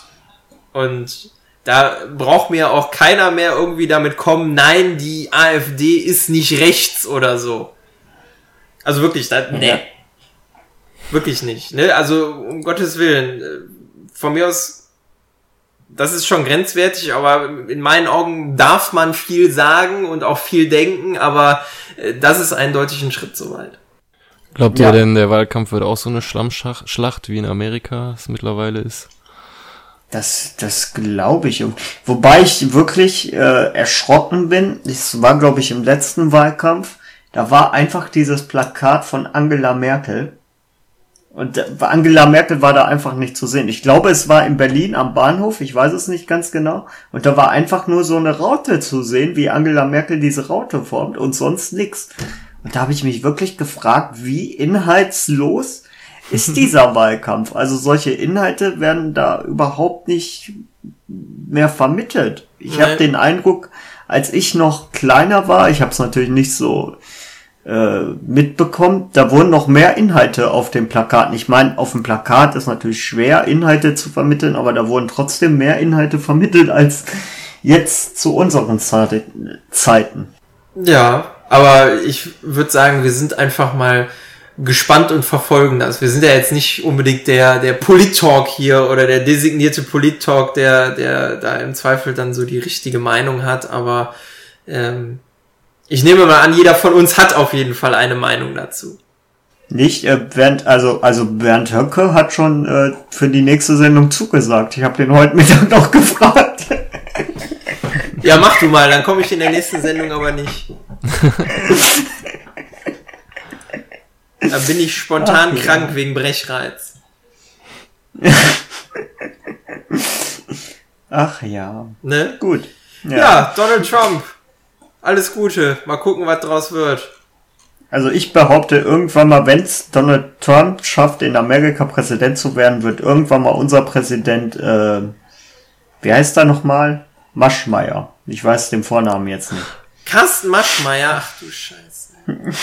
Und da braucht mir auch keiner mehr irgendwie damit kommen, nein, die AfD ist nicht rechts oder so. Also wirklich, das, nee. Wirklich nicht. Ne? Also um Gottes Willen. Äh, von mir aus, das ist schon grenzwertig, aber in meinen Augen darf man viel sagen und auch viel denken, aber äh, das ist eindeutig ein Schritt zu weit. Glaubt ja. ihr denn, der Wahlkampf wird auch so eine Schlammschlacht wie in Amerika es mittlerweile ist? Das, das glaube ich. Wobei ich wirklich äh, erschrocken bin. Das war, glaube ich, im letzten Wahlkampf. Da war einfach dieses Plakat von Angela Merkel und Angela Merkel war da einfach nicht zu sehen. Ich glaube, es war in Berlin am Bahnhof, ich weiß es nicht ganz genau. Und da war einfach nur so eine Raute zu sehen, wie Angela Merkel diese Raute formt und sonst nix. Und da habe ich mich wirklich gefragt, wie inhaltslos ist *laughs* dieser Wahlkampf? Also solche Inhalte werden da überhaupt nicht mehr vermittelt. Ich habe den Eindruck, als ich noch kleiner war, ich habe es natürlich nicht so äh, mitbekommt, da wurden noch mehr Inhalte auf dem Plakat. Ich meine, auf dem Plakat ist natürlich schwer, Inhalte zu vermitteln, aber da wurden trotzdem mehr Inhalte vermittelt als jetzt zu unseren Zeiten. Ja, aber ich würde sagen, wir sind einfach mal gespannt und verfolgen das. Wir sind ja jetzt nicht unbedingt der, der Polit-Talk hier oder der designierte Polit-Talk, der, der da im Zweifel dann so die richtige Meinung hat, aber ähm, ich nehme mal an, jeder von uns hat auf jeden Fall eine Meinung dazu. Nicht, äh, Bernd, also, also Bernd Höcke hat schon äh, für die nächste Sendung zugesagt. Ich habe den heute Mittag noch *laughs* gefragt. Ja, mach du mal, dann komme ich in der nächsten Sendung aber nicht. da bin ich spontan Ach, ja. krank wegen Brechreiz. Ach ja, Ne? gut. Ja. Donald Trump. Alles Gute. Mal gucken, was draus wird. Also ich behaupte, irgendwann mal, wenn's Donald Trump schafft, in Amerika Präsident zu werden, wird irgendwann mal unser Präsident, äh, wie heißt er nochmal? Maschmeyer. Ich weiß den Vornamen jetzt nicht. Carsten Maschmeyer. Ach du Scheiße. *laughs*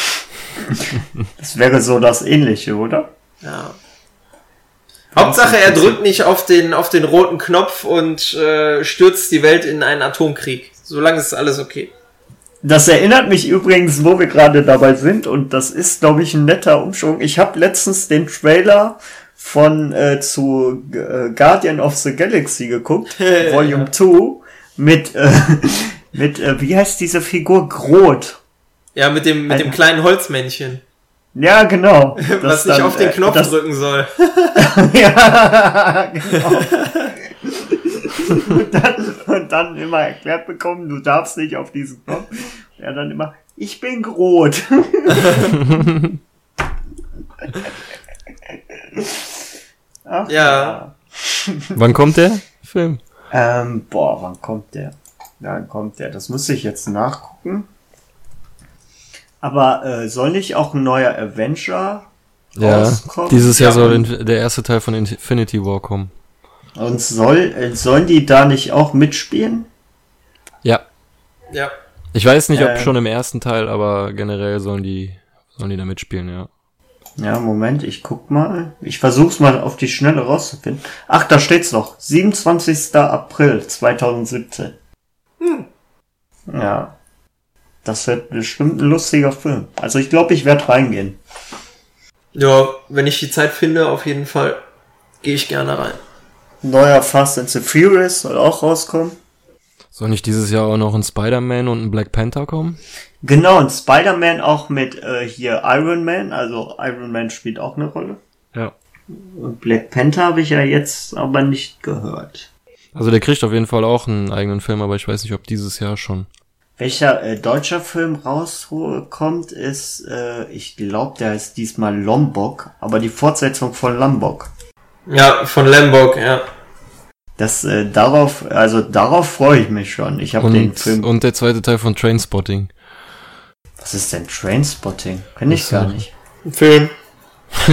Das wäre so das Ähnliche, oder? Ja. Hauptsache, er drückt nicht auf den, auf den roten Knopf und äh, stürzt die Welt in einen Atomkrieg. Solange ist alles okay. Das erinnert mich übrigens, wo wir gerade dabei sind, und das ist, glaube ich, ein netter Umschwung. Ich habe letztens den Trailer von äh, zu äh, Guardian of the Galaxy geguckt, *laughs* Volume 2, mit, äh, *laughs* mit äh, wie heißt diese Figur? Groth. Ja, mit dem, mit dem Alter. kleinen Holzmännchen, Ja, genau. *laughs* was nicht dann, auf den äh, Knopf das, drücken soll. ja, genau. Und, dann, und dann immer erklärt bekommen, du darfst nicht auf diesen Knopf. Ja, dann immer, ich bin Groth. Ach, Ja. Wann kommt der Film? Ähm, boah, wann kommt der? Wann kommt der? Das muss ich jetzt nachgucken. Aber äh, soll nicht auch ein neuer Avenger Ja, rauskommen? dieses Jahr Ja, soll und- der erste Teil von Infinity War kommen. Und soll, äh, sollen die da nicht auch mitspielen? Ja. Ja. Ich weiß nicht, ob Äh. schon im ersten Teil, aber generell sollen die, sollen die da mitspielen, ja. Ja, Moment, ich guck mal. Ich versuch's mal auf die Schnelle rauszufinden. Ach, da steht's noch. 27. April 2017. Hm. Ja. Das wird bestimmt ein lustiger Film. Also ich glaube, ich werde reingehen. Ja, wenn ich die Zeit finde, auf jeden Fall gehe ich gerne rein. Neuer Fast and the Furious soll auch rauskommen. Soll nicht dieses Jahr auch noch ein Spider-Man und ein Black Panther kommen? Genau, und Spider-Man auch mit äh, hier Iron Man. Also Iron Man spielt auch eine Rolle. Ja. Und Black Panther habe ich ja jetzt aber nicht gehört. Also der kriegt auf jeden Fall auch einen eigenen Film, aber ich weiß nicht, ob dieses Jahr schon. Welcher äh, deutscher Film rauskommt, ist, äh, ich glaube, der heißt diesmal Lombok, aber die Fortsetzung von Lombok. Ja, von Lambok, ja. Das äh, darauf, also darauf freue ich mich schon. Ich habe den Und, Film. und der zweite Teil von Trainspotting. Was ist denn Trainspotting? Kenn ich gar nicht. Ein Film. *laughs*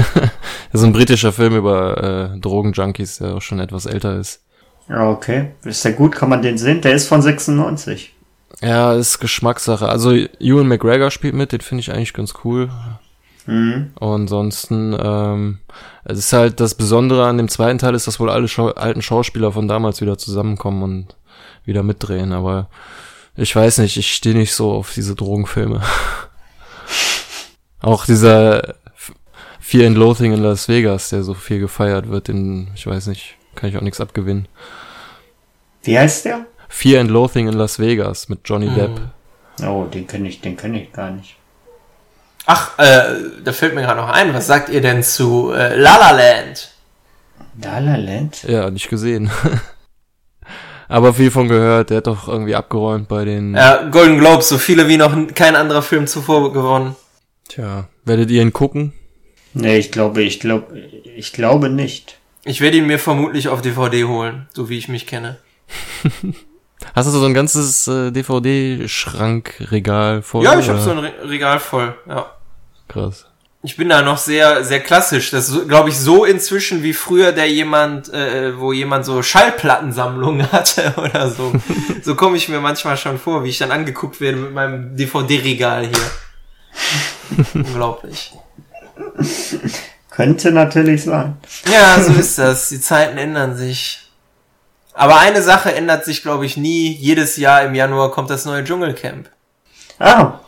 Das ist ein britischer Film über äh, Drogenjunkies, der auch schon etwas älter ist. Ja, okay. Ist der gut? Kann man den sehen? Der ist von 96. Ja, ist Geschmackssache. Also Ewan McGregor spielt mit, den finde ich eigentlich ganz cool. Mhm. Und ansonsten, ähm, es ist halt das Besondere an dem zweiten Teil ist, dass wohl alle Schau alten Schauspieler von damals wieder zusammenkommen und wieder mitdrehen. Aber ich weiß nicht, ich stehe nicht so auf diese Drogenfilme. *laughs* Auch dieser Fear and Loathing in Las Vegas, der so viel gefeiert wird, in, ich weiß nicht, kann ich auch nichts abgewinnen. Wie heißt der? Fear and Loathing in Las Vegas mit Johnny Mhm. Depp. Oh, den kenne ich, den kenne ich gar nicht. Ach, äh, da fällt mir gerade noch ein. Was sagt ihr denn zu äh, La La Land? La La Land? Ja, nicht gesehen. *laughs* Aber viel von gehört, der hat doch irgendwie abgeräumt bei den. Ja, Golden Globes, so viele wie noch kein anderer Film zuvor gewonnen. Tja, werdet ihr ihn gucken? Nee, ich glaube, ich glaube, ich glaube nicht. Ich werde ihn mir vermutlich auf DVD holen, so wie ich mich kenne. *laughs* Hast du so ein ganzes äh, DVD-Schrankregal voll? ja, ich habe so ein Re Regal voll. Ja. Krass. Ich bin da noch sehr, sehr klassisch. Das ist, glaube ich, so inzwischen wie früher der jemand, äh, wo jemand so Schallplattensammlungen *laughs* hatte oder so. *laughs* so komme ich mir manchmal schon vor, wie ich dann angeguckt werde mit meinem DVD-Regal hier. *laughs* Unglaublich. Könnte natürlich sein. Ja, so ist das. Die Zeiten ändern sich. Aber eine Sache ändert sich, glaube ich, nie. Jedes Jahr im Januar kommt das neue Dschungelcamp. Ah,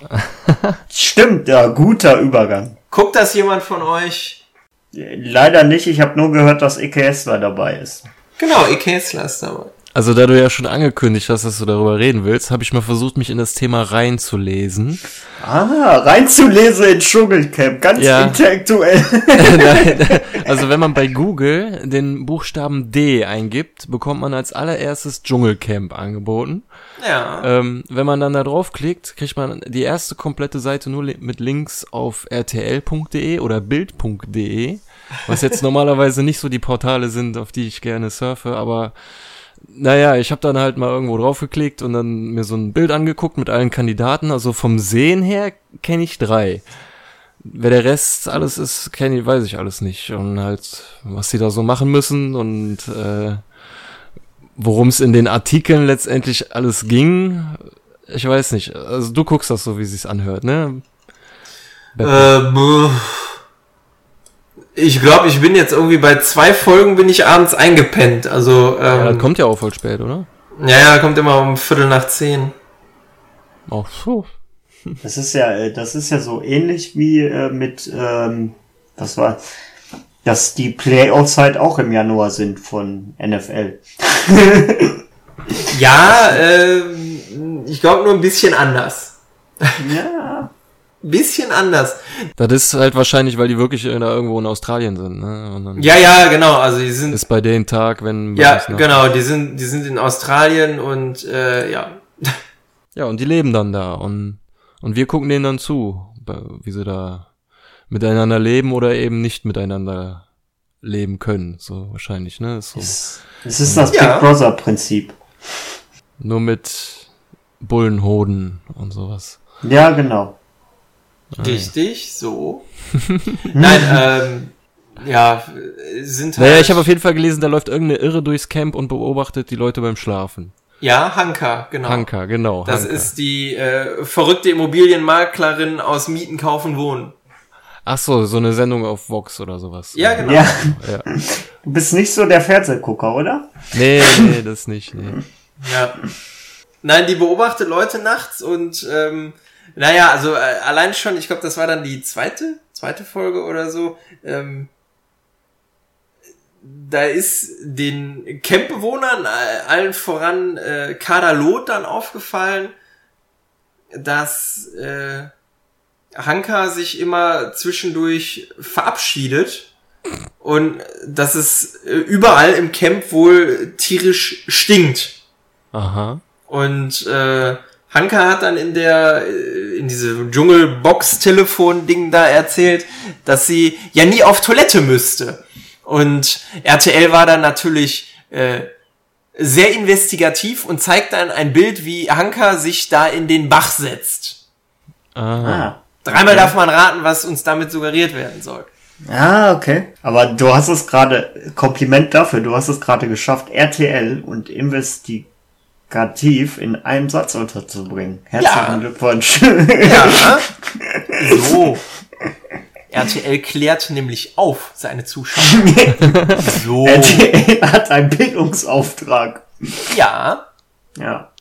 stimmt, ja, guter Übergang. Guckt das jemand von euch? Leider nicht, ich habe nur gehört, dass Ike Hessler dabei ist. Genau, Ike Hessler ist dabei. Also da du ja schon angekündigt hast, dass du darüber reden willst, habe ich mal versucht, mich in das Thema reinzulesen. Ah, reinzulesen in Dschungelcamp, ganz ja. intellektuell. *laughs* Nein, also wenn man bei Google den Buchstaben D eingibt, bekommt man als allererstes Dschungelcamp angeboten. Ja. Ähm, wenn man dann da draufklickt, kriegt man die erste komplette Seite nur mit Links auf rtl.de oder bild.de, was jetzt *laughs* normalerweise nicht so die Portale sind, auf die ich gerne surfe, aber naja, ich habe dann halt mal irgendwo drauf geklickt und dann mir so ein Bild angeguckt mit allen Kandidaten. Also vom Sehen her kenne ich drei. Wer der Rest alles ist, kenne ich, weiß ich alles nicht. Und halt, was sie da so machen müssen und äh, worum es in den Artikeln letztendlich alles ging, ich weiß nicht. Also du guckst das so, wie sich's anhört, ne? Äh, ich glaube, ich bin jetzt irgendwie bei zwei Folgen bin ich abends eingepennt. Also ähm, ja, das kommt ja auch voll spät, oder? Ja, ja, kommt immer um Viertel nach zehn. Ach so. Das ist ja, äh, das ist ja so ähnlich wie äh, mit, ähm, was war, dass die Playoffs halt auch im Januar sind von NFL. ja, äh, ich glaube nur ein bisschen anders. Ja *laughs* bisschen anders. Das ist halt wahrscheinlich, weil die wirklich da irgendwo in Australien sind, ne? ja, ja, genau. Also die sind. Ist bei dem Tag, wenn. Ja, genau. Die sind, die sind in Australien und äh, ja. Ja, und die leben dann da und und wir gucken denen dann zu, wie sie da miteinander leben oder eben nicht miteinander leben können, so wahrscheinlich, ne? So. Es, es ist das ja. Big Brother Prinzip. Nur mit Bullenhoden und sowas. Ja, genau. Richtig, so. *laughs* Nein, ähm, ja, sind halt. Naja, ich habe auf jeden Fall gelesen, da läuft irgendeine Irre durchs Camp und beobachtet die Leute beim Schlafen. Ja, Hanka, genau. Hanka, genau. Das Hanka. ist die äh, verrückte Immobilienmaklerin aus Mieten, Kaufen, Wohnen. Ach so, so eine Sendung auf Vox oder sowas. Ja, genau. Ja. ja. Du bist nicht so der Fernsehgucker, oder? Nee, *laughs* nee, das nicht, nee. Ja. Nein, die beobachtet Leute nachts und ähm, naja, also äh, allein schon, ich glaube, das war dann die zweite, zweite Folge oder so. Ähm, da ist den Campbewohnern äh, allen voran äh, Kader Lot dann aufgefallen, dass äh, Hanka sich immer zwischendurch verabschiedet und dass es äh, überall im Camp wohl tierisch stinkt. Aha. Und äh, Hanka hat dann in der, äh, in diese Dschungelbox-Telefon-Ding da erzählt, dass sie ja nie auf Toilette müsste. Und RTL war dann natürlich äh, sehr investigativ und zeigt dann ein Bild, wie Hanka sich da in den Bach setzt. Ah. Dreimal okay. darf man raten, was uns damit suggeriert werden soll. Ah, okay. Aber du hast es gerade, Kompliment dafür, du hast es gerade geschafft, RTL und Investi Kativ in einem Satz unterzubringen. Herzlichen ja. Glückwunsch. Ja. *laughs* So. RTL klärt nämlich auf seine Zuschauer. *laughs* so. RTL hat einen Bildungsauftrag. Ja. Ja.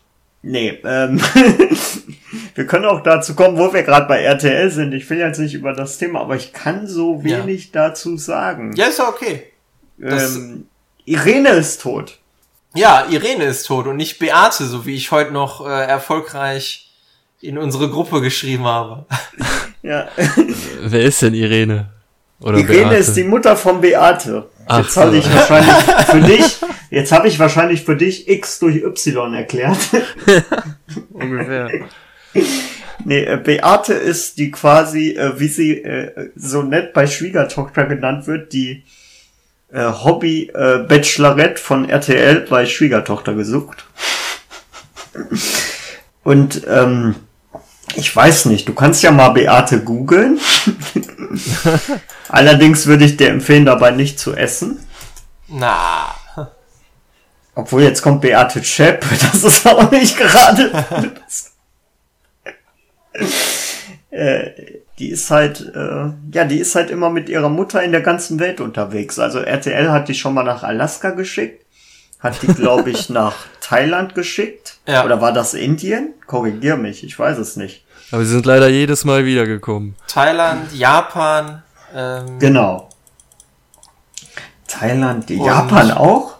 Nee, ähm, *laughs* wir können auch dazu kommen, wo wir gerade bei RTL sind. Ich will jetzt nicht über das Thema, aber ich kann so wenig ja. dazu sagen. Ja, ist ja okay. Ähm, Irene ist tot. Ja, Irene ist tot und nicht Beate, so wie ich heute noch äh, erfolgreich in unsere Gruppe geschrieben habe. *laughs* Ja. Wer ist denn Irene? Oder Irene Beate? ist die Mutter von Beate. Ach jetzt so. habe ich wahrscheinlich *laughs* für dich, jetzt habe ich wahrscheinlich für dich X durch Y erklärt. *laughs* Ungefähr. Nee, äh, Beate ist die quasi, äh, wie sie äh, so nett bei Schwiegertochter genannt wird, die äh, Hobby äh, Bachelorette von RTL bei Schwiegertochter gesucht. Und ähm, ich weiß nicht, du kannst ja mal Beate googeln. *laughs* Allerdings würde ich dir empfehlen, dabei nicht zu essen. Na. Obwohl jetzt kommt Beate Schepp, *laughs* das ist auch nicht gerade. *laughs* äh, die ist halt, äh, ja, die ist halt immer mit ihrer Mutter in der ganzen Welt unterwegs. Also RTL hat die schon mal nach Alaska geschickt, hat die, glaube ich, *laughs* nach Thailand geschickt. Ja. Oder war das Indien? Korrigier mich, ich weiß es nicht. Aber sie sind leider jedes Mal wiedergekommen. Thailand, Japan. Ähm, Genau. Thailand, Japan auch?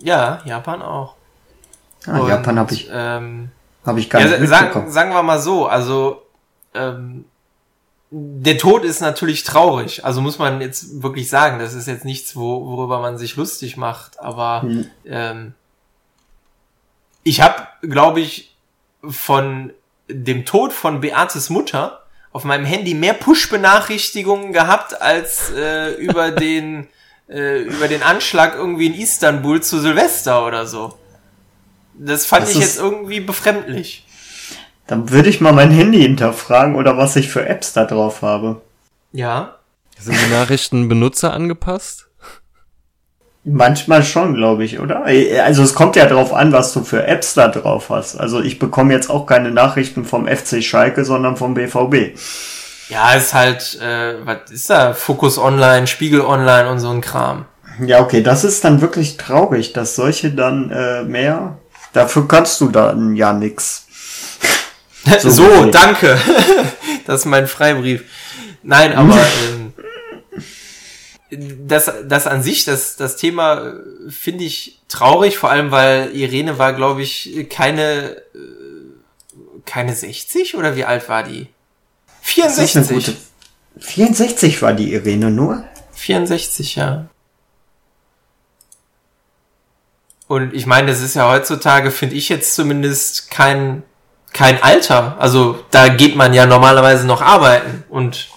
Ja, Japan auch. Ah, Und, Japan habe ich, Ähm, hab ich gar ja, nicht sagen, mitbekommen. sagen wir mal so, also ähm, der Tod ist natürlich traurig. Also muss man jetzt wirklich sagen, das ist jetzt nichts, wo, worüber man sich lustig macht. Aber Hm. ähm, ich habe, glaube ich, von dem Tod von Beates Mutter auf meinem Handy mehr Push-Benachrichtigungen gehabt als äh, über *laughs* den äh, über den Anschlag irgendwie in Istanbul zu Silvester oder so. Das fand Das ich jetzt irgendwie befremdlich. Dann würde ich mal mein Handy hinterfragen oder was ich für Apps da drauf habe. Ja. Sind die Nachrichten Benutzer angepasst? Manchmal schon, glaube ich, oder? Also es kommt ja drauf an, was du für Apps da drauf hast. Also ich bekomme jetzt auch keine Nachrichten vom FC Schalke, sondern vom BVB. Ja, ist halt, äh, was ist da? Fokus Online, Spiegel Online und so ein Kram. Ja, okay, das ist dann wirklich traurig, dass solche dann äh, mehr. Dafür kannst du dann ja nix. *laughs* So, So danke. *laughs* das ist mein Freibrief. Nein, aber ähm, das, das an sich, das, das Thema äh, finde ich traurig, vor allem weil Irene war, glaube ich, keine, äh, keine 60 oder wie alt war die? Das ist eine 64. gute. 64 war die Irene nur. 64, ja. Und ich meine, das ist ja heutzutage, finde ich jetzt zumindest kein, kein Alter. Also da geht man ja normalerweise noch arbeiten und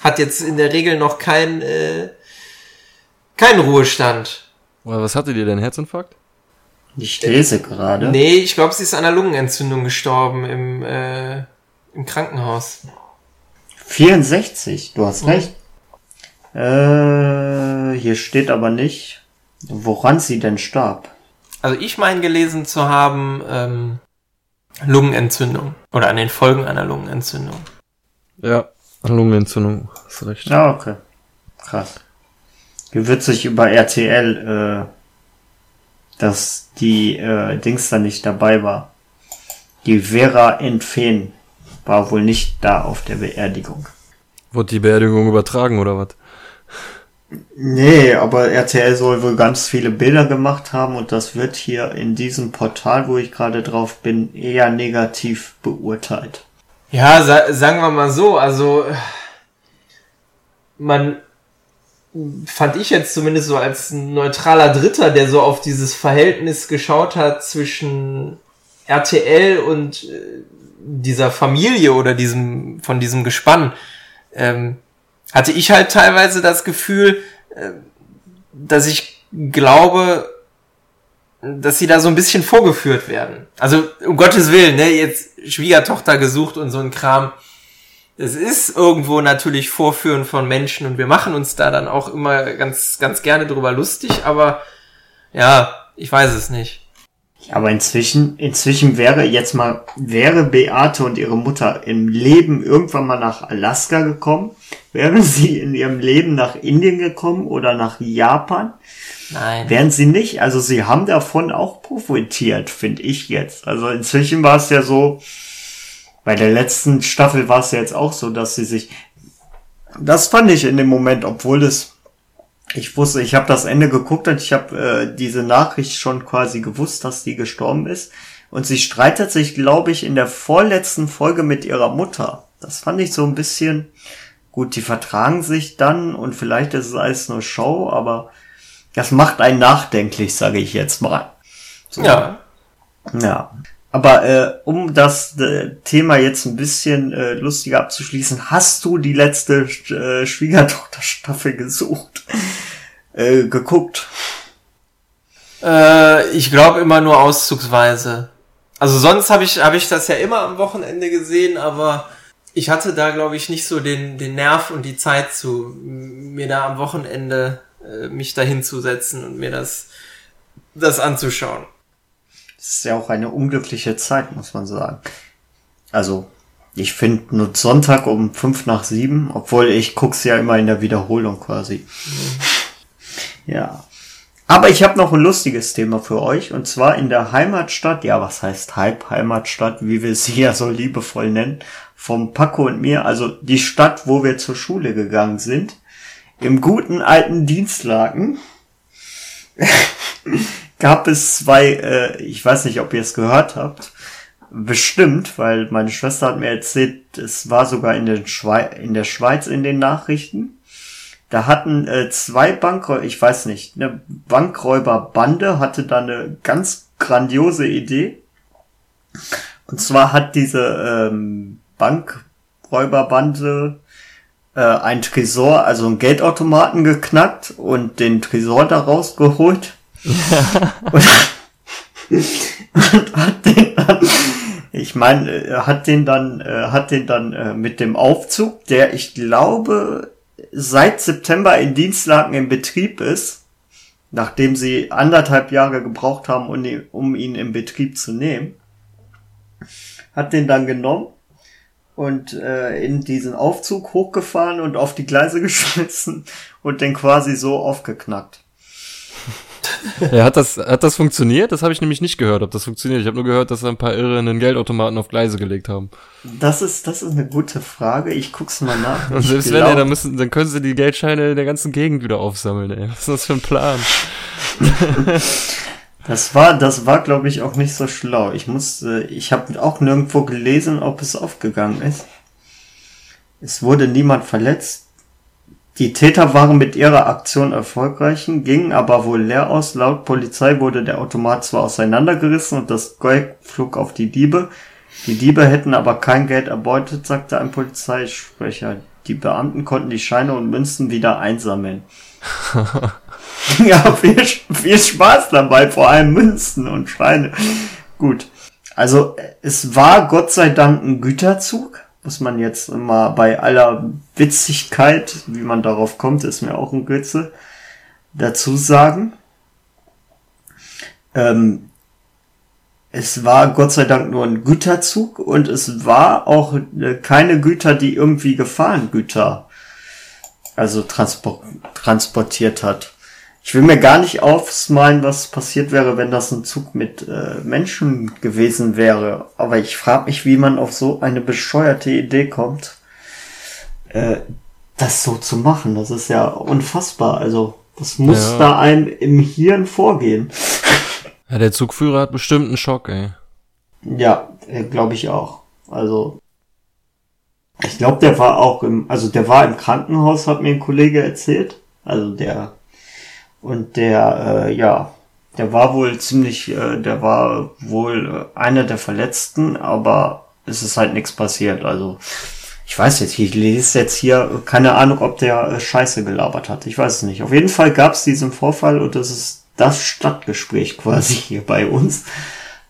hat jetzt in der Regel noch kein, äh, keinen Ruhestand. Oder was hattet ihr denn? Herzinfarkt? Ich lese gerade. Nee, ich glaube, sie ist an einer Lungenentzündung gestorben im, äh, im Krankenhaus. 64, du hast recht. Äh, hier steht aber nicht, woran sie denn starb. Also ich meine gelesen zu haben, ähm, Lungenentzündung. Oder an den Folgen einer Lungenentzündung. Ja. Lungenentzündung, hast recht. Ja, okay. Krass. Hier wird sich über RTL, äh, dass die äh, Dings da nicht dabei war. Die Vera Entfen war wohl nicht da auf der Beerdigung. Wurde die Beerdigung übertragen oder was? Nee, aber RTL soll wohl ganz viele Bilder gemacht haben und das wird hier in diesem Portal, wo ich gerade drauf bin, eher negativ beurteilt. Ja, sa sagen wir mal so, also man fand ich jetzt zumindest so als neutraler Dritter, der so auf dieses Verhältnis geschaut hat zwischen RTL und äh, dieser Familie oder diesem von diesem Gespann, ähm, hatte ich halt teilweise das Gefühl, äh, dass ich glaube, dass sie da so ein bisschen vorgeführt werden. Also um Gottes Willen, ne, jetzt Schwiegertochter gesucht und so ein Kram. Es ist irgendwo natürlich Vorführen von Menschen und wir machen uns da dann auch immer ganz, ganz gerne drüber lustig, aber ja, ich weiß es nicht. Aber inzwischen, inzwischen wäre jetzt mal, wäre Beate und ihre Mutter im Leben irgendwann mal nach Alaska gekommen? Wären sie in ihrem Leben nach Indien gekommen oder nach Japan? Nein. Wären sie nicht? Also sie haben davon auch profitiert, finde ich jetzt. Also inzwischen war es ja so, bei der letzten Staffel war es ja jetzt auch so, dass sie sich, das fand ich in dem Moment, obwohl es, ich wusste, ich habe das Ende geguckt und ich habe äh, diese Nachricht schon quasi gewusst, dass die gestorben ist. Und sie streitet sich, glaube ich, in der vorletzten Folge mit ihrer Mutter. Das fand ich so ein bisschen, gut, die vertragen sich dann und vielleicht ist es alles nur Show, aber das macht einen nachdenklich, sage ich jetzt mal. So. Ja. Ja. Aber äh, um das äh, Thema jetzt ein bisschen äh, lustiger abzuschließen, hast du die letzte äh, Schwiegertochter-Staffel gesucht? äh, geguckt? Äh, ich glaube immer nur auszugsweise. Also sonst habe ich, hab ich das ja immer am Wochenende gesehen, aber ich hatte da, glaube ich, nicht so den, den Nerv und die Zeit zu, mir da am Wochenende äh, mich da hinzusetzen und mir das, das anzuschauen. Das ist ja auch eine unglückliche Zeit, muss man sagen. Also, ich finde nur Sonntag um fünf nach sieben, obwohl ich guck's ja immer in der Wiederholung quasi. Ja. Aber ich habe noch ein lustiges Thema für euch. Und zwar in der Heimatstadt, ja, was heißt Halb-Heimatstadt, wie wir sie ja so liebevoll nennen, vom Paco und mir, also die Stadt, wo wir zur Schule gegangen sind, im guten alten Dienstlaken, *laughs* gab es zwei, äh, ich weiß nicht, ob ihr es gehört habt, bestimmt, weil meine Schwester hat mir erzählt, es war sogar in, den Schwe in der Schweiz in den Nachrichten. Da hatten äh, zwei Bankräuber, ich weiß nicht, eine Bankräuberbande hatte da eine ganz grandiose Idee. Und zwar hat diese ähm, Bankräuberbande äh, ein Tresor, also einen Geldautomaten geknackt und den Tresor da rausgeholt. Und, hat den dann, ich meine, er hat den dann, äh, hat den dann äh, mit dem Aufzug, der ich glaube seit September in Dienstlagen in Betrieb ist, nachdem sie anderthalb Jahre gebraucht haben, um, um ihn in Betrieb zu nehmen, hat den dann genommen und äh, in diesen Aufzug hochgefahren und auf die Gleise *laughs* geschmissen und den quasi so aufgeknackt. *laughs* Ja, hat das, hat das funktioniert? Das habe ich nämlich nicht gehört, ob das funktioniert. Ich habe nur gehört, dass ein paar Irre einen Geldautomaten auf Gleise gelegt haben. Das ist, das ist eine gute Frage. Ich guck's mal nach. Und selbst wenn, ey, dann müssen, dann können sie die Geldscheine in der ganzen Gegend wieder aufsammeln, ey. Was ist das für ein Plan? *laughs* Das war, das war, glaube ich, auch nicht so schlau. Ich musste, ich habe auch nirgendwo gelesen, ob es aufgegangen ist. Es wurde niemand verletzt. Die Täter waren mit ihrer Aktion erfolgreich, gingen aber wohl leer aus. Laut Polizei wurde der Automat zwar auseinandergerissen und das Gold flog auf die Diebe. Die Diebe hätten aber kein Geld erbeutet, sagte ein Polizeisprecher. Die Beamten konnten die Scheine und Münzen wieder einsammeln. *laughs* ja, viel, viel Spaß dabei, vor allem Münzen und Scheine. Gut. Also, es war Gott sei Dank ein Güterzug. Muss man jetzt immer bei aller Witzigkeit, wie man darauf kommt, ist mir auch ein Rätsel, dazu sagen. Ähm, es war Gott sei Dank nur ein Güterzug und es war auch äh, keine Güter, die irgendwie Gefahrengüter also transport, transportiert hat. Ich will mir gar nicht aufsmalen, was passiert wäre, wenn das ein Zug mit äh, Menschen gewesen wäre. Aber ich frage mich, wie man auf so eine bescheuerte Idee kommt, äh, das so zu machen. Das ist ja unfassbar. Also, das muss ja. da einem im Hirn vorgehen. Ja, der Zugführer hat bestimmt einen Schock, ey. Ja, äh, glaube ich auch. Also, ich glaube, der war auch im, also der war im Krankenhaus, hat mir ein Kollege erzählt. Also der und der, äh, ja, der war wohl ziemlich, äh, der war wohl äh, einer der Verletzten, aber es ist halt nichts passiert. Also ich weiß jetzt, ich lese jetzt hier, keine Ahnung, ob der äh, Scheiße gelabert hat. Ich weiß es nicht. Auf jeden Fall gab es diesen Vorfall und das ist das Stadtgespräch quasi *laughs* hier bei uns,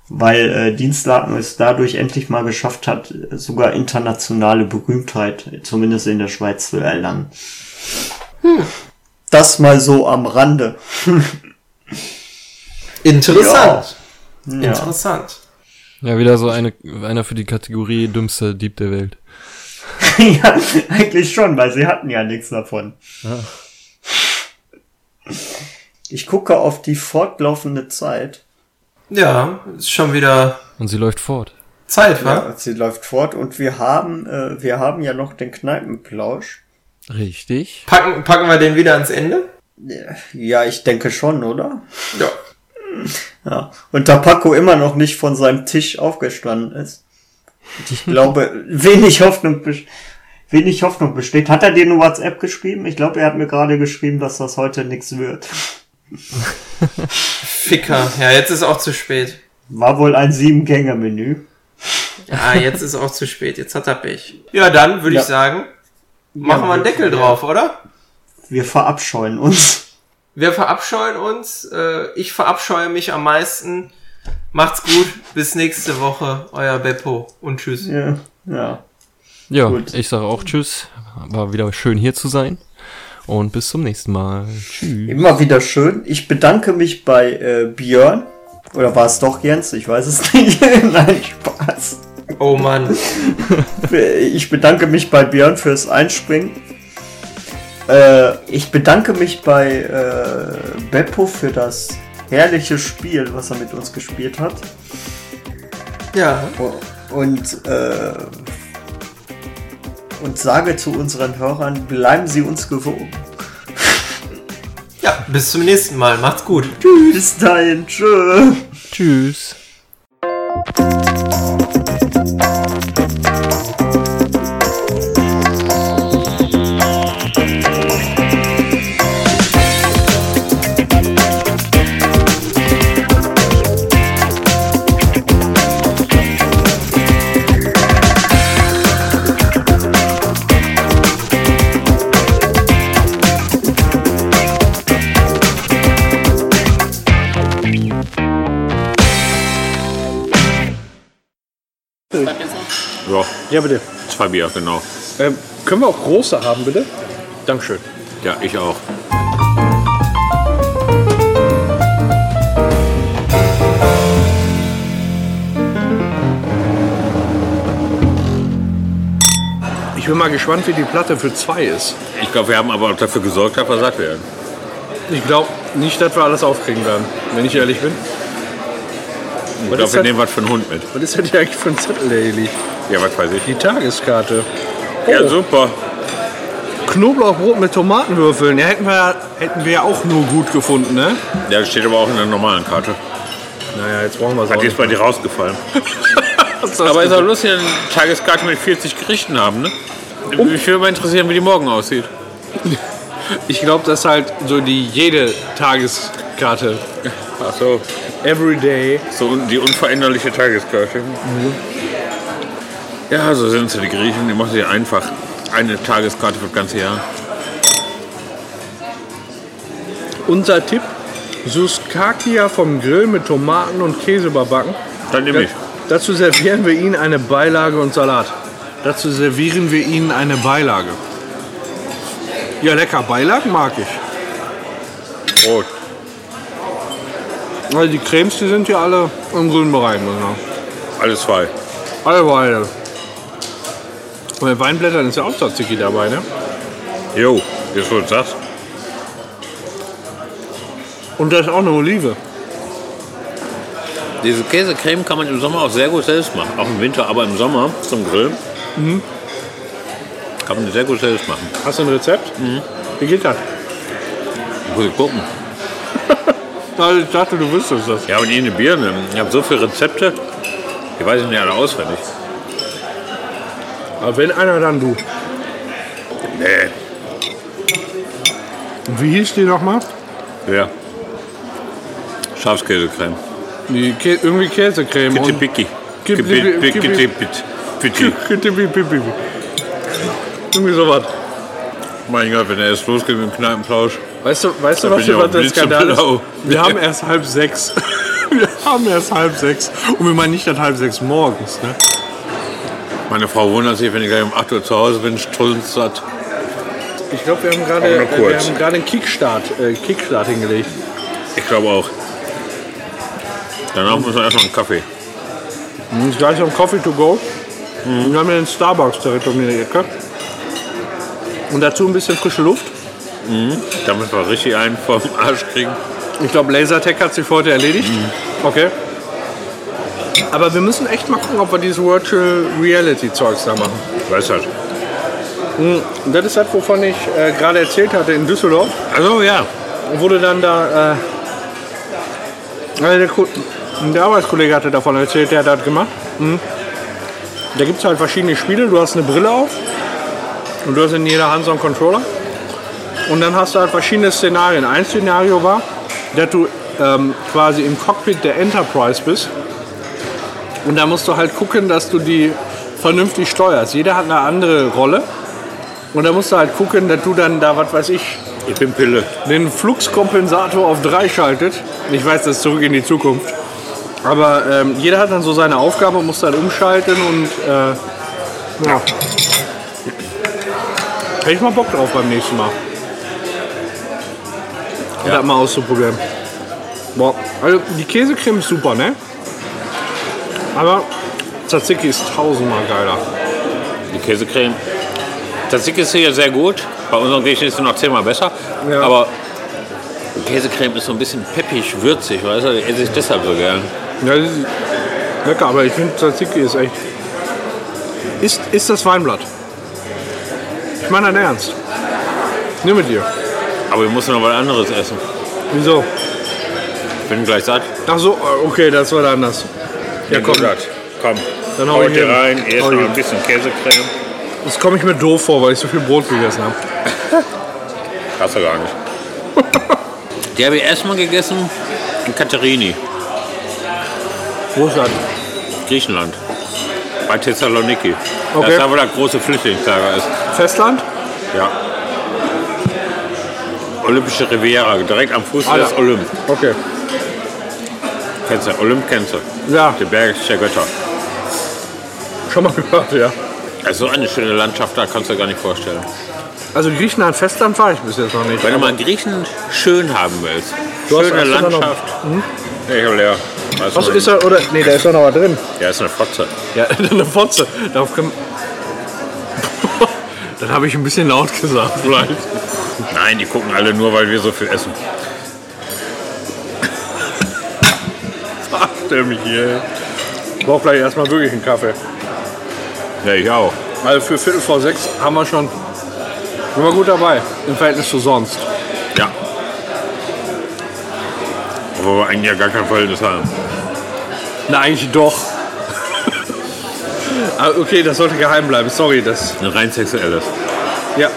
weil äh, Dienstlaken es dadurch endlich mal geschafft hat, sogar internationale Berühmtheit, zumindest in der Schweiz, zu erlangen. Hm. Das mal so am Rande. *laughs* Interessant. Ja. Interessant. Ja, wieder so eine, einer für die Kategorie dümmster Dieb der Welt. *laughs* ja, eigentlich schon, weil sie hatten ja nichts davon. Ja. Ich gucke auf die fortlaufende Zeit. Ja, ist schon wieder. Und sie läuft fort. Zeit, wa? Ja, sie läuft fort und wir haben, äh, wir haben ja noch den Kneipenplausch. Richtig. Packen, packen wir den wieder ans Ende? Ja, ich denke schon, oder? Ja. Ja. Und da Paco immer noch nicht von seinem Tisch aufgestanden ist. Ich glaube, *laughs* wenig Hoffnung, wenig Hoffnung besteht. Hat er dir eine WhatsApp geschrieben? Ich glaube, er hat mir gerade geschrieben, dass das heute nichts wird. *laughs* Ficker. Ja, jetzt ist auch zu spät. War wohl ein Sieben-Gänge-Menü. Ja, jetzt ist auch zu spät. Jetzt hat er Pech. Ja, dann würde ja. ich sagen, Machen wir einen Deckel drauf, oder? Wir verabscheuen uns. Wir verabscheuen uns. Äh, ich verabscheue mich am meisten. Macht's gut. Bis nächste Woche. Euer Beppo. Und tschüss. Ja. Ja, ja gut. ich sage auch tschüss. War wieder schön hier zu sein. Und bis zum nächsten Mal. Tschüss. Immer wieder schön. Ich bedanke mich bei äh, Björn. Oder war es doch Jens? Ich weiß es *laughs* nicht. Nein, Spaß. Oh Mann. *laughs* Ich bedanke mich bei Björn fürs Einspringen. Äh, ich bedanke mich bei äh, Beppo für das herrliche Spiel, was er mit uns gespielt hat. Ja. Und, äh, und sage zu unseren Hörern, bleiben Sie uns gewogen. Ja, bis zum nächsten Mal. Macht's gut. Bis dahin, tschö. Tschüss. Ja, Ja, bitte. zwei Bier, genau. Ähm, können wir auch große haben, bitte? Dankeschön. Ja, ich auch. Ich bin mal gespannt, wie die Platte für zwei ist. Ich glaube, wir haben aber auch dafür gesorgt, dass wir satt werden. Ich glaube nicht, dass wir alles aufkriegen werden, wenn ich ehrlich bin. Ich glaube, wir nehmen was für einen Hund mit. Was ist denn hier eigentlich für ein Zettel, der hier liegt? Ja, was weiß ich. Die Tageskarte. Ja, super. Knoblauchbrot mit Tomatenwürfeln. Ja, hätten wir, hätten wir ja auch nur gut gefunden, ne? Ja, das steht aber auch in der normalen Karte. Naja, jetzt brauchen wir es Hat jetzt bei dir rausgefallen. *laughs* Aber ist auch lustig, eine Tageskarte mit 40 Gerichten haben, ne? Mich würde mal interessieren, wie die morgen aussieht. Ich glaube, das ist halt so die jede Tageskarte. Ach so. Everyday. So die unveränderliche Tageskarte. Ja, so sind sie, die Griechen. Die machen sich einfach eine Tageskarte für das ganze Jahr. Unser Tipp: Suskakia vom Grill mit Tomaten und Käse überbacken. Dann nehme ich. Dazu servieren wir Ihnen eine Beilage und Salat. Dazu servieren wir Ihnen eine Beilage. Ja, lecker. Beilagen mag ich. Brot. Also die Cremes, die sind ja alle im grünen Bereich. Alles zwei. Alle beide. Und bei Weinblättern ist ja auch Tzatziki dabei, ne? Jo, jetzt wo du sagst. Und da ist auch eine Olive. Diese Käsecreme kann man im Sommer auch sehr gut selbst machen. Auch im Winter, aber im Sommer zum Grillen. Kann man sehr gut selbst machen. Hast du ein Rezept? Wie geht das? Muss ich gucken. *laughs* Also ich dachte, du wüsstest das. Ja, und eine Birne. Ich habe so viele Rezepte. Die weiß ich nicht alle auswendig. Aber wenn einer, dann du. Nee. Und wie hieß die nochmal? Ja. Schafskäsecreme. Die Kä irgendwie Käsecreme. Kitti und- Picki. Kitti- Kitti Kitti- Pitti. Kitti- Pipi- Pipi. Irgendwie sowas. Mein Gott, wenn er erst losgeht mit dem Kneipenplausch. Weißt du, weißt du was, auch der Skandal ist? Wir haben erst halb sechs. *laughs* Wir haben erst halb sechs. Und wir meinen nicht dann halb sechs morgens. Ne? Meine Frau wundert sich, wenn ich gleich um 8 Uhr zu Hause bin, strunzsatt. Ich glaube, wir haben gerade äh, wir haben gerade einen Kickstart, äh, Kickstart hingelegt. Ich glaube auch. Danach müssen wir erstmal einen Kaffee. Und gleich noch ein Coffee to go. Und wir haben hier den Starbucks direkt um die Ecke. Und dazu ein bisschen frische Luft. Damit wir richtig einen vom Arsch kriegen. Ich glaube, Lasertech hat sich heute erledigt. Okay. Aber wir müssen echt mal gucken, ob wir dieses Virtual Reality Zeugs da machen. Du das? Und das ist das, wovon ich äh, gerade erzählt hatte in Düsseldorf. Also ja. wurde dann da. Äh, also der, der Arbeitskollege hatte davon erzählt, der hat das gemacht. Mhm. Da gibt es halt verschiedene Spiele. Du hast eine Brille auf und du hast in jeder Hand so einen Controller. Und dann hast du halt verschiedene Szenarien. Ein Szenario war, dass du ähm, quasi im Cockpit der Enterprise bist. Und da musst du halt gucken, dass du die vernünftig steuerst. Jeder hat eine andere Rolle. Und da musst du halt gucken, dass du dann da, was weiß ich, Ich bin Pille. den Fluxkompensator auf 3 schaltet. Ich weiß, das ist zurück in die Zukunft. Aber ähm, jeder hat dann so seine Aufgabe und muss dann umschalten und äh, ja. Hätte ich mal Bock drauf beim nächsten Mal. Ja. Das mal auszuprobieren. Boah, also die Käsecreme ist super, ne? Aber Tzatziki ist tausendmal geiler. Die Käsecreme. Tzatziki ist hier sehr gut. Bei unseren Griechen ist es noch zehnmal besser. Ja. Aber Käsecreme ist so ein bisschen peppig, würzig, weißt du? Die esse ich deshalb so gern. Ja, das ist lecker, aber ich finde Tzatziki ist echt. Ist, ist das Weinblatt? Ich meine dein Ernst. Nimm mit dir. Aber ich muss noch was anderes essen. Wieso? Ich bin gleich satt. Ach so, okay, das war anders. Ja, komm. Gesagt, komm. Dann hau ich dir rein. Erst Hau noch ich ein bisschen Käsecreme. Das komme ich mir doof vor, weil ich so viel Brot gegessen habe. *laughs* Hast du gar nicht. *laughs* Die habe ich erstmal gegessen in Katerini, Wo ist das? Griechenland. Bei Thessaloniki. Okay. Das ist da, wo das große Flüchtlingslager ist. Festland? Ja. Olympische Riviera, direkt am Fuß Ah, des ja. Olymp. Okay. Kennst du? Olymp kennst du. Ja, Der Berg der Götter. schon mal gehört, ja. Also so eine schöne Landschaft, da kannst du dir gar nicht vorstellen. Also Griechenland, Festland war ich bis jetzt noch nicht. Wenn du mal Griechen schön haben willst, Du schöne Landschaft. Ja, ich hab leer. Weißt Was ist da, oder? Nee, da ist doch noch was drin. Ja, ist eine Fotze. Ja, *laughs* eine Fotze. Darauf können... *laughs* Dann habe ich ein bisschen laut gesagt, *laughs* vielleicht. Nein, die gucken alle nur, weil wir so viel essen. Stell mich hier. Ich brauche gleich erstmal wirklich einen Kaffee. Ja, ich auch. Also für Viertel vor sechs haben wir schon. Sind wir gut dabei im Verhältnis zu sonst. Ja. Obwohl wir eigentlich ja gar kein Verhältnis haben. Na, eigentlich doch. *laughs* Ah, okay, das sollte geheim bleiben. Sorry, das. Ein rein sexuelles. Ja.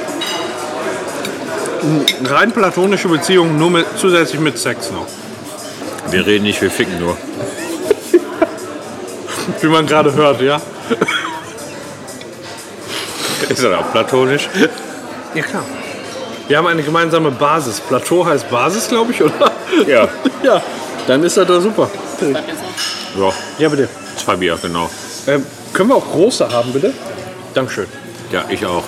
Eine Rein platonische Beziehung, nur mit, zusätzlich mit Sex noch. Wir reden nicht, wir ficken nur. *laughs* Wie man gerade hört, ja? Ist das auch platonisch? Ja, klar. Wir haben eine gemeinsame Basis. Plateau heißt Basis, glaube ich, oder? Ja. *laughs* Ja, dann ist das doch super. Ja, Ja, bitte. zwei Bier, genau. Ähm, können wir auch große haben, bitte? Dankeschön. Ja, ich auch.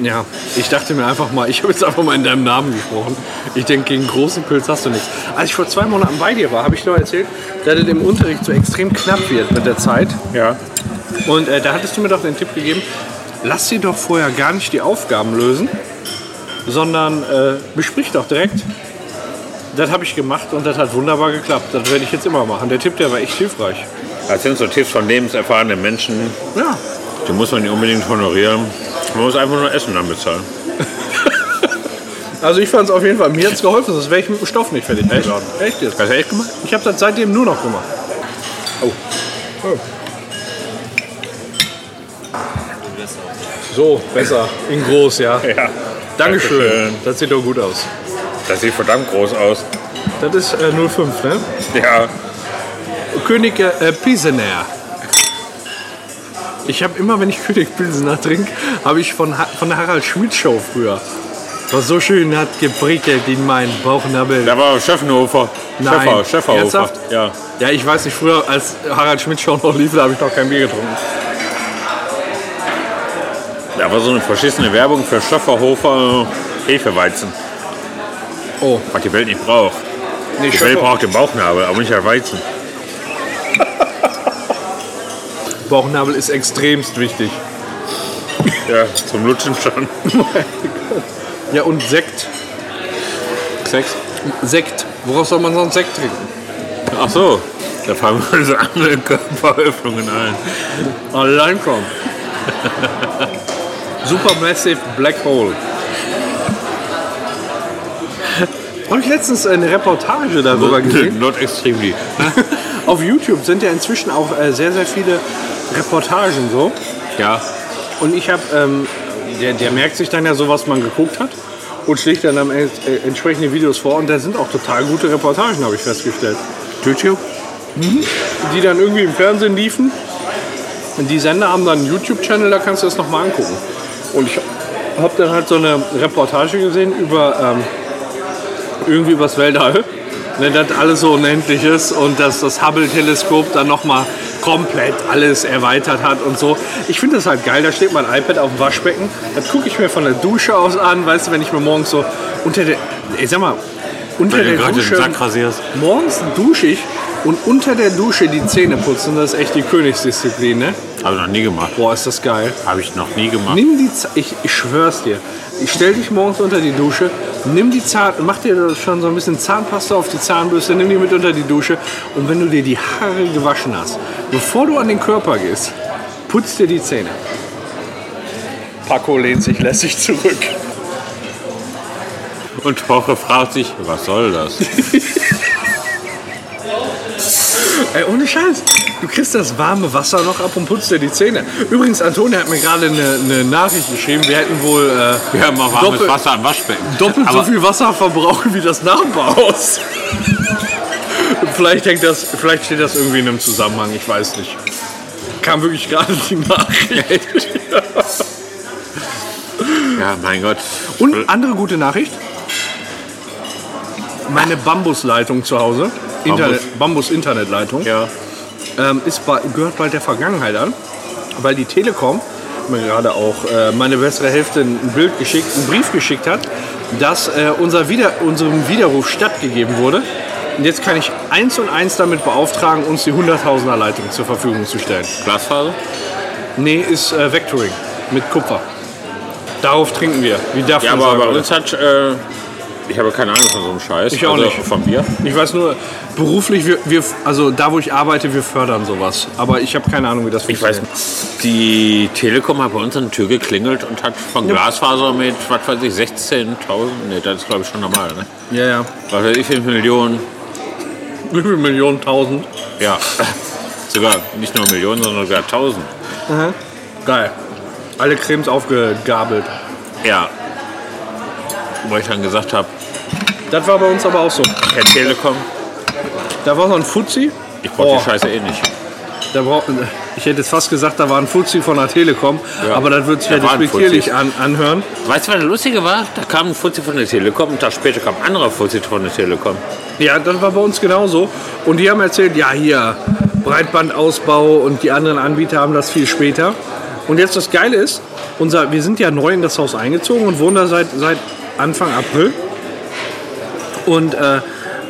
Ja, ich dachte mir einfach mal, ich habe jetzt einfach mal in deinem Namen gesprochen. Ich denke, gegen großen Pilz hast du nichts. Als ich vor zwei Monaten bei dir war, habe ich dir erzählt, dass es im Unterricht so extrem knapp wird mit der Zeit. Ja. Und äh, da hattest du mir doch den Tipp gegeben, lass sie doch vorher gar nicht die Aufgaben lösen, sondern äh, besprich doch direkt. Das habe ich gemacht und das hat wunderbar geklappt. Das werde ich jetzt immer machen. Der Tipp, der war echt hilfreich. Das sind so Tipps von lebenserfahrenen Menschen. Ja, Die muss man nicht unbedingt honorieren. Man muss einfach nur Essen dann bezahlen. also ich fand es auf jeden Fall, mir hat es geholfen, sonst wäre ich mit dem Stoff nicht fertig geworden. Echt jetzt? Hast du echt gemacht? Ich habe das seitdem nur noch gemacht. Oh. So, besser. In groß, ja. Ja. Dankeschön. Dankeschön. Das sieht doch gut aus. Das sieht verdammt groß aus. Das ist äh, 05, ne? Ja. König äh, Pilsener. Ich habe immer, wenn ich König Pilsener trinke, habe ich von, Ha- von der Harald Schmidt Show früher. Was so schön hat geprickelt in meinen Bauchnabel. Da war Schöffenhofer. Nein. Schäffer. Ernsthaft? Ja. Ja, ich weiß nicht, früher als Harald Schmidt Show noch lief, da habe ich noch kein Bier getrunken. Da war so eine verschissene Werbung für Schöfferhofer Hefeweizen. Oh, Was die Welt nicht braucht. nee, Die Welt braucht den Bauchnabel, aber nicht der Weizen. Bauchnabel ist extremst wichtig. Ja, zum Lutschen schon. *laughs* Ja, und Sekt. Sex? Sekt. Woraus soll man sonst Sekt trinken? Ach so. Da fallen mir so andere Körperöffnungen ein. Allein schon. Supermassive Black Hole. Habe ich letztens eine Reportage darüber gesehen. Not extremely. *laughs* Auf YouTube sind ja inzwischen auch äh, sehr, sehr viele Reportagen so. Ja. Und ich habe, ähm, der, der merkt sich dann ja so, was man geguckt hat und schlägt dann am Ende äh, entsprechende Videos vor. Und da sind auch total gute Reportagen, habe ich festgestellt. YouTube? Die dann irgendwie im Fernsehen liefen. Und die Sender haben dann einen YouTube-Channel, da kannst du das nochmal angucken. Und ich habe dann halt so eine Reportage gesehen über ähm, irgendwie übers Weltall. Ne, dass alles so unendlich ist und dass das Hubble-Teleskop dann nochmal komplett alles erweitert hat und so. Ich finde das halt geil, da steht mein iPad auf dem Waschbecken, das gucke ich mir von der Dusche aus an, weißt du, wenn ich mir morgens so unter der, ich sag mal, unter Wenn du der den Dusche, morgens dusche ich und unter der Dusche die Zähne putzen, das ist echt die Königsdisziplin, ne? Habe ich noch nie gemacht. Boah, ist das geil. Habe ich noch nie gemacht. Nimm die Z ich, ich schwör's dir. Ich stell dich morgens unter die Dusche, nimm die Zahn, mach dir schon so ein bisschen Zahnpasta auf die Zahnbürste, nimm die mit unter die Dusche und wenn du dir die Haare gewaschen hast, bevor du an den Körper gehst, putz dir die Zähne. Paco lehnt sich lässig zurück. Und Jorge fragt sich, was soll das? *laughs* Ey, ohne Scheiß. Du kriegst das warme Wasser noch ab und putzt dir die Zähne. Übrigens, Antonia hat mir gerade eine, eine Nachricht geschrieben. Wir hätten wohl äh, Wir haben auch warmes Doppel- Wasser am Waschbecken. doppelt so Aber viel Wasser verbrauchen wie das Nachbarhaus. vielleicht, hängt das, vielleicht steht das irgendwie in einem Zusammenhang, ich weiß nicht. Kam wirklich gerade die Nachricht. Ja, mein Gott. Und andere gute Nachricht. Meine Bambusleitung zu Hause, Internet, Bambus-Internetleitung, Ja. Ähm, ist bei, gehört bald der Vergangenheit an, weil die Telekom mir gerade auch äh, meine bessere Hälfte ein Bild geschickt, einen Brief geschickt hat, dass äh, unser Wieder, unserem Widerruf stattgegeben wurde. Und jetzt kann ich eins und eins damit beauftragen, uns die 100.000er Leitung zur Verfügung zu stellen. Glasfaser? Nee, ist äh, Vectoring mit Kupfer. Darauf trinken wir. Wie darf Ja, aber bei uns hat. Äh, ich habe keine Ahnung von so einem Scheiß. Ich auch also nicht. Von Bier. Ich weiß nur, beruflich, wir, wir, also da wo ich arbeite, wir fördern sowas. Aber ich habe keine Ahnung, wie das Ich weiß Die Telekom hat bei uns an der Tür geklingelt und hat von Glasfaser mit, was weiß ich, 16.000. Ne, das ist glaube ich schon normal, ne? Ja, ja. Was weiß ich, wie viele Millionen. Wie viele Millionen, tausend? Ja. *laughs* Sogar nicht nur Millionen, sondern sogar 1000. Geil. Alle Cremes aufgegabelt. Ja. Wo ich dann gesagt habe, Das war bei uns aber auch so. Herr Telekom, Da war so ein Fuzzi. ich brauche Oh. die Scheiße eh nicht. Da braucht, ich hätte jetzt fast gesagt, da war ein Fuzzi von der Telekom. Ja. Aber das wird sich Da ja waren despektierlich Fuzis. an, anhören. Weißt du, was das Lustige war? Da kam ein Fuzzi von der Telekom und Tag später kam ein anderer Fuzzi von der Telekom. Ja, das war bei uns genauso. Und die haben erzählt, ja, hier, Breitbandausbau und die anderen Anbieter haben das viel später. Und jetzt das Geile ist, unser, wir sind ja neu in das Haus eingezogen und wohnen da seit, seit Anfang April. Und äh,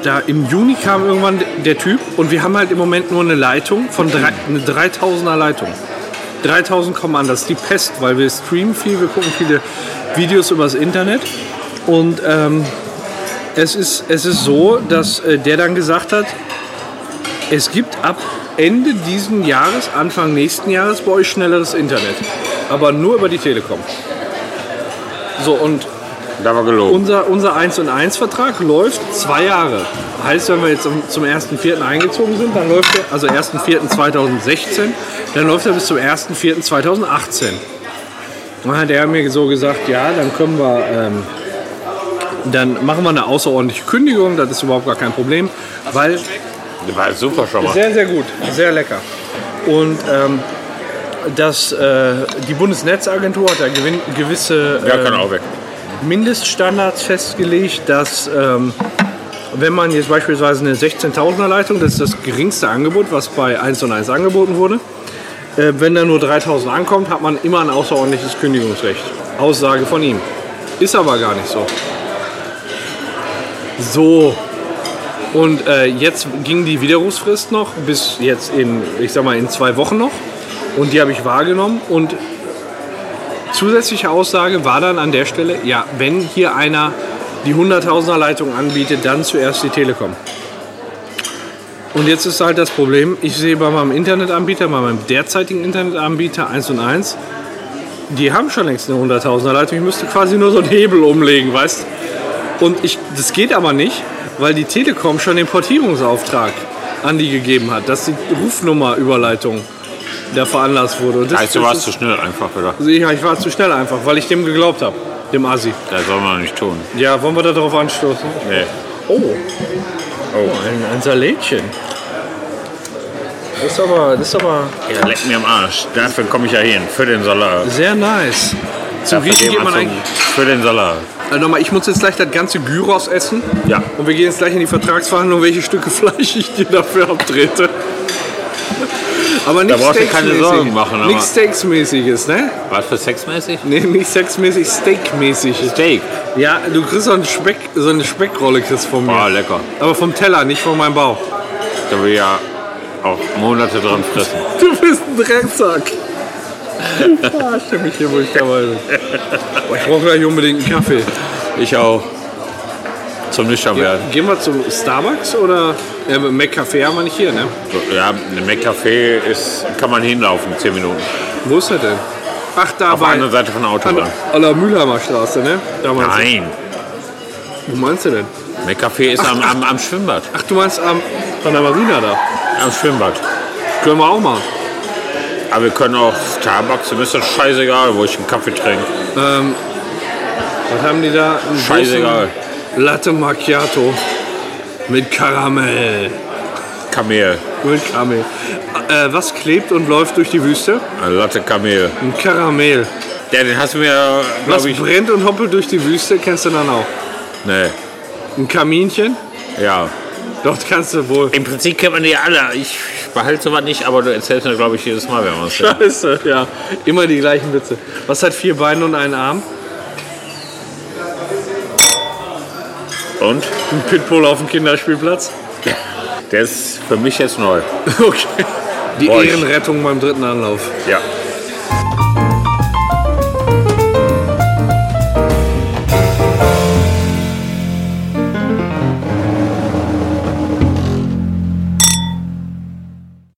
da im Juni kam irgendwann der Typ und wir haben halt im Moment nur eine Leitung von drei, eine 3000er Leitung. 3000 kommen an, das ist die Pest, weil wir streamen viel, wir gucken viele Videos übers Internet. Und ähm, es ist, es ist so, dass äh, der dann gesagt hat, es gibt ab Ende diesen Jahres, Anfang nächsten Jahres bei euch schnelleres Internet. Aber nur über die Telekom. So, und Da war gelogen. unser, unser 1 und 1 Vertrag läuft zwei Jahre. Heißt, wenn wir jetzt zum- zum 1.4. eingezogen sind, dann läuft er, also 1.4.2016, dann läuft er bis zum 1.4.2018. Dann hat er mir so gesagt, ja, dann können wir, ähm, dann machen wir eine außerordentliche Kündigung, das ist überhaupt gar kein Problem, weil Das war super schon mal. sehr, sehr gut, sehr lecker. Und ähm, das, äh, die Bundesnetzagentur hat da gewisse Ja, ähm, kann auch weg. Mindeststandards festgelegt, dass ähm, wenn man jetzt beispielsweise eine 16.000er Leitung, das ist das geringste Angebot, was bei 1 und 1 angeboten wurde, äh, wenn da nur 3.000 ankommt, hat man immer ein außerordentliches Kündigungsrecht. Aussage von ihm. Ist aber gar nicht so. So. Und äh, jetzt ging die Widerrufsfrist noch bis jetzt in, ich sag mal, in zwei Wochen noch. Und die habe ich wahrgenommen. Und zusätzliche Aussage war dann an der Stelle, ja, wenn hier einer die 100.000er Leitung anbietet, dann zuerst die Telekom. Und jetzt ist halt das Problem, ich sehe bei meinem Internetanbieter, bei meinem derzeitigen Internetanbieter 1 und 1, die haben schon längst eine 100.000er Leitung. Ich müsste quasi nur so einen Hebel umlegen, weißt Und ich, das geht aber nicht, weil die Telekom schon den Portierungsauftrag an die gegeben hat, dass die Rufnummerüberleitung da veranlasst wurde. Und das, Heißt, du warst zu schnell einfach, oder? ja, ich war zu schnell einfach, weil ich dem geglaubt habe, dem Assi. Das soll man nicht tun. Ja, wollen wir da drauf anstoßen? Nee. Oh, oh ein, ein Salätchen. Das ist aber, das ist aber Ja, leck mir am Arsch. Dafür komme ich ja hin. Für den Salat. sehr nice. Zum Dafür geht man eigentlich. Für den Salat. Also nochmal, ich muss jetzt gleich das ganze Gyros essen. Ja. Und wir gehen jetzt gleich in die Vertragsverhandlung, welche Stücke *laughs* Fleisch ich dir dafür abtrete. Aber nichts brauchst du keine Sorgen machen, Nichts Steaksmäßiges, ne? Was für sexmäßig? Nee, nicht sexmäßig, Steakmäßig. Steak. Ja, du kriegst so, einen Speck, so eine Speckrolle kriegst von mir. Oh, lecker. Aber vom Teller, nicht von meinem Bauch. Da will ja auch Monate dran fressen. *laughs* Du bist ein Drecksack. *laughs* ah, ich hier, wo ich dabei bin. Boah, ich brauche gleich unbedingt einen Kaffee. Ich auch. Zum nüchtern werden. Gehen wir zum Starbucks oder? Ja, McCafé haben wir nicht hier, ne? Ja, McCafé ist, kann man hinlaufen, 10 Minuten. Wo ist das denn? Ach, da Auf der anderen Seite von der Autobahn. an der Mülheimer Straße, ne? Nein, du. Wo meinst du denn? McCafé ist am, am, am Schwimmbad. Ach, du meinst am, an der Marina da? Am Schwimmbad. Können wir auch machen. Aber wir können auch Starbucks, mir ist das scheißegal, wo ich einen Kaffee trinke. Ähm, was haben die da? Scheißegal. großen Latte Macchiato mit Karamell. Kamel. Mit Karamell. Äh, was klebt und läuft durch die Wüste? Eine Latte Kamel. Ein Karamell. Ja, den hast du mir, Was ich. brennt und hoppelt durch die Wüste, kennst du dann auch. Nee. Ein Kaminchen? Ja. Doch, kannst du wohl. Im Prinzip kennt man die alle. Ich behalte sowas nicht, aber du erzählst mir, glaube ich, jedes Mal, wenn man es. Scheiße, ja. Immer die gleichen Witze. Was hat vier Beine und einen Arm? Und? Ein Pitbull auf dem Kinderspielplatz? Der ist für mich jetzt neu. *laughs* Okay. Die Ehrenrettung beim dritten Anlauf. Ja.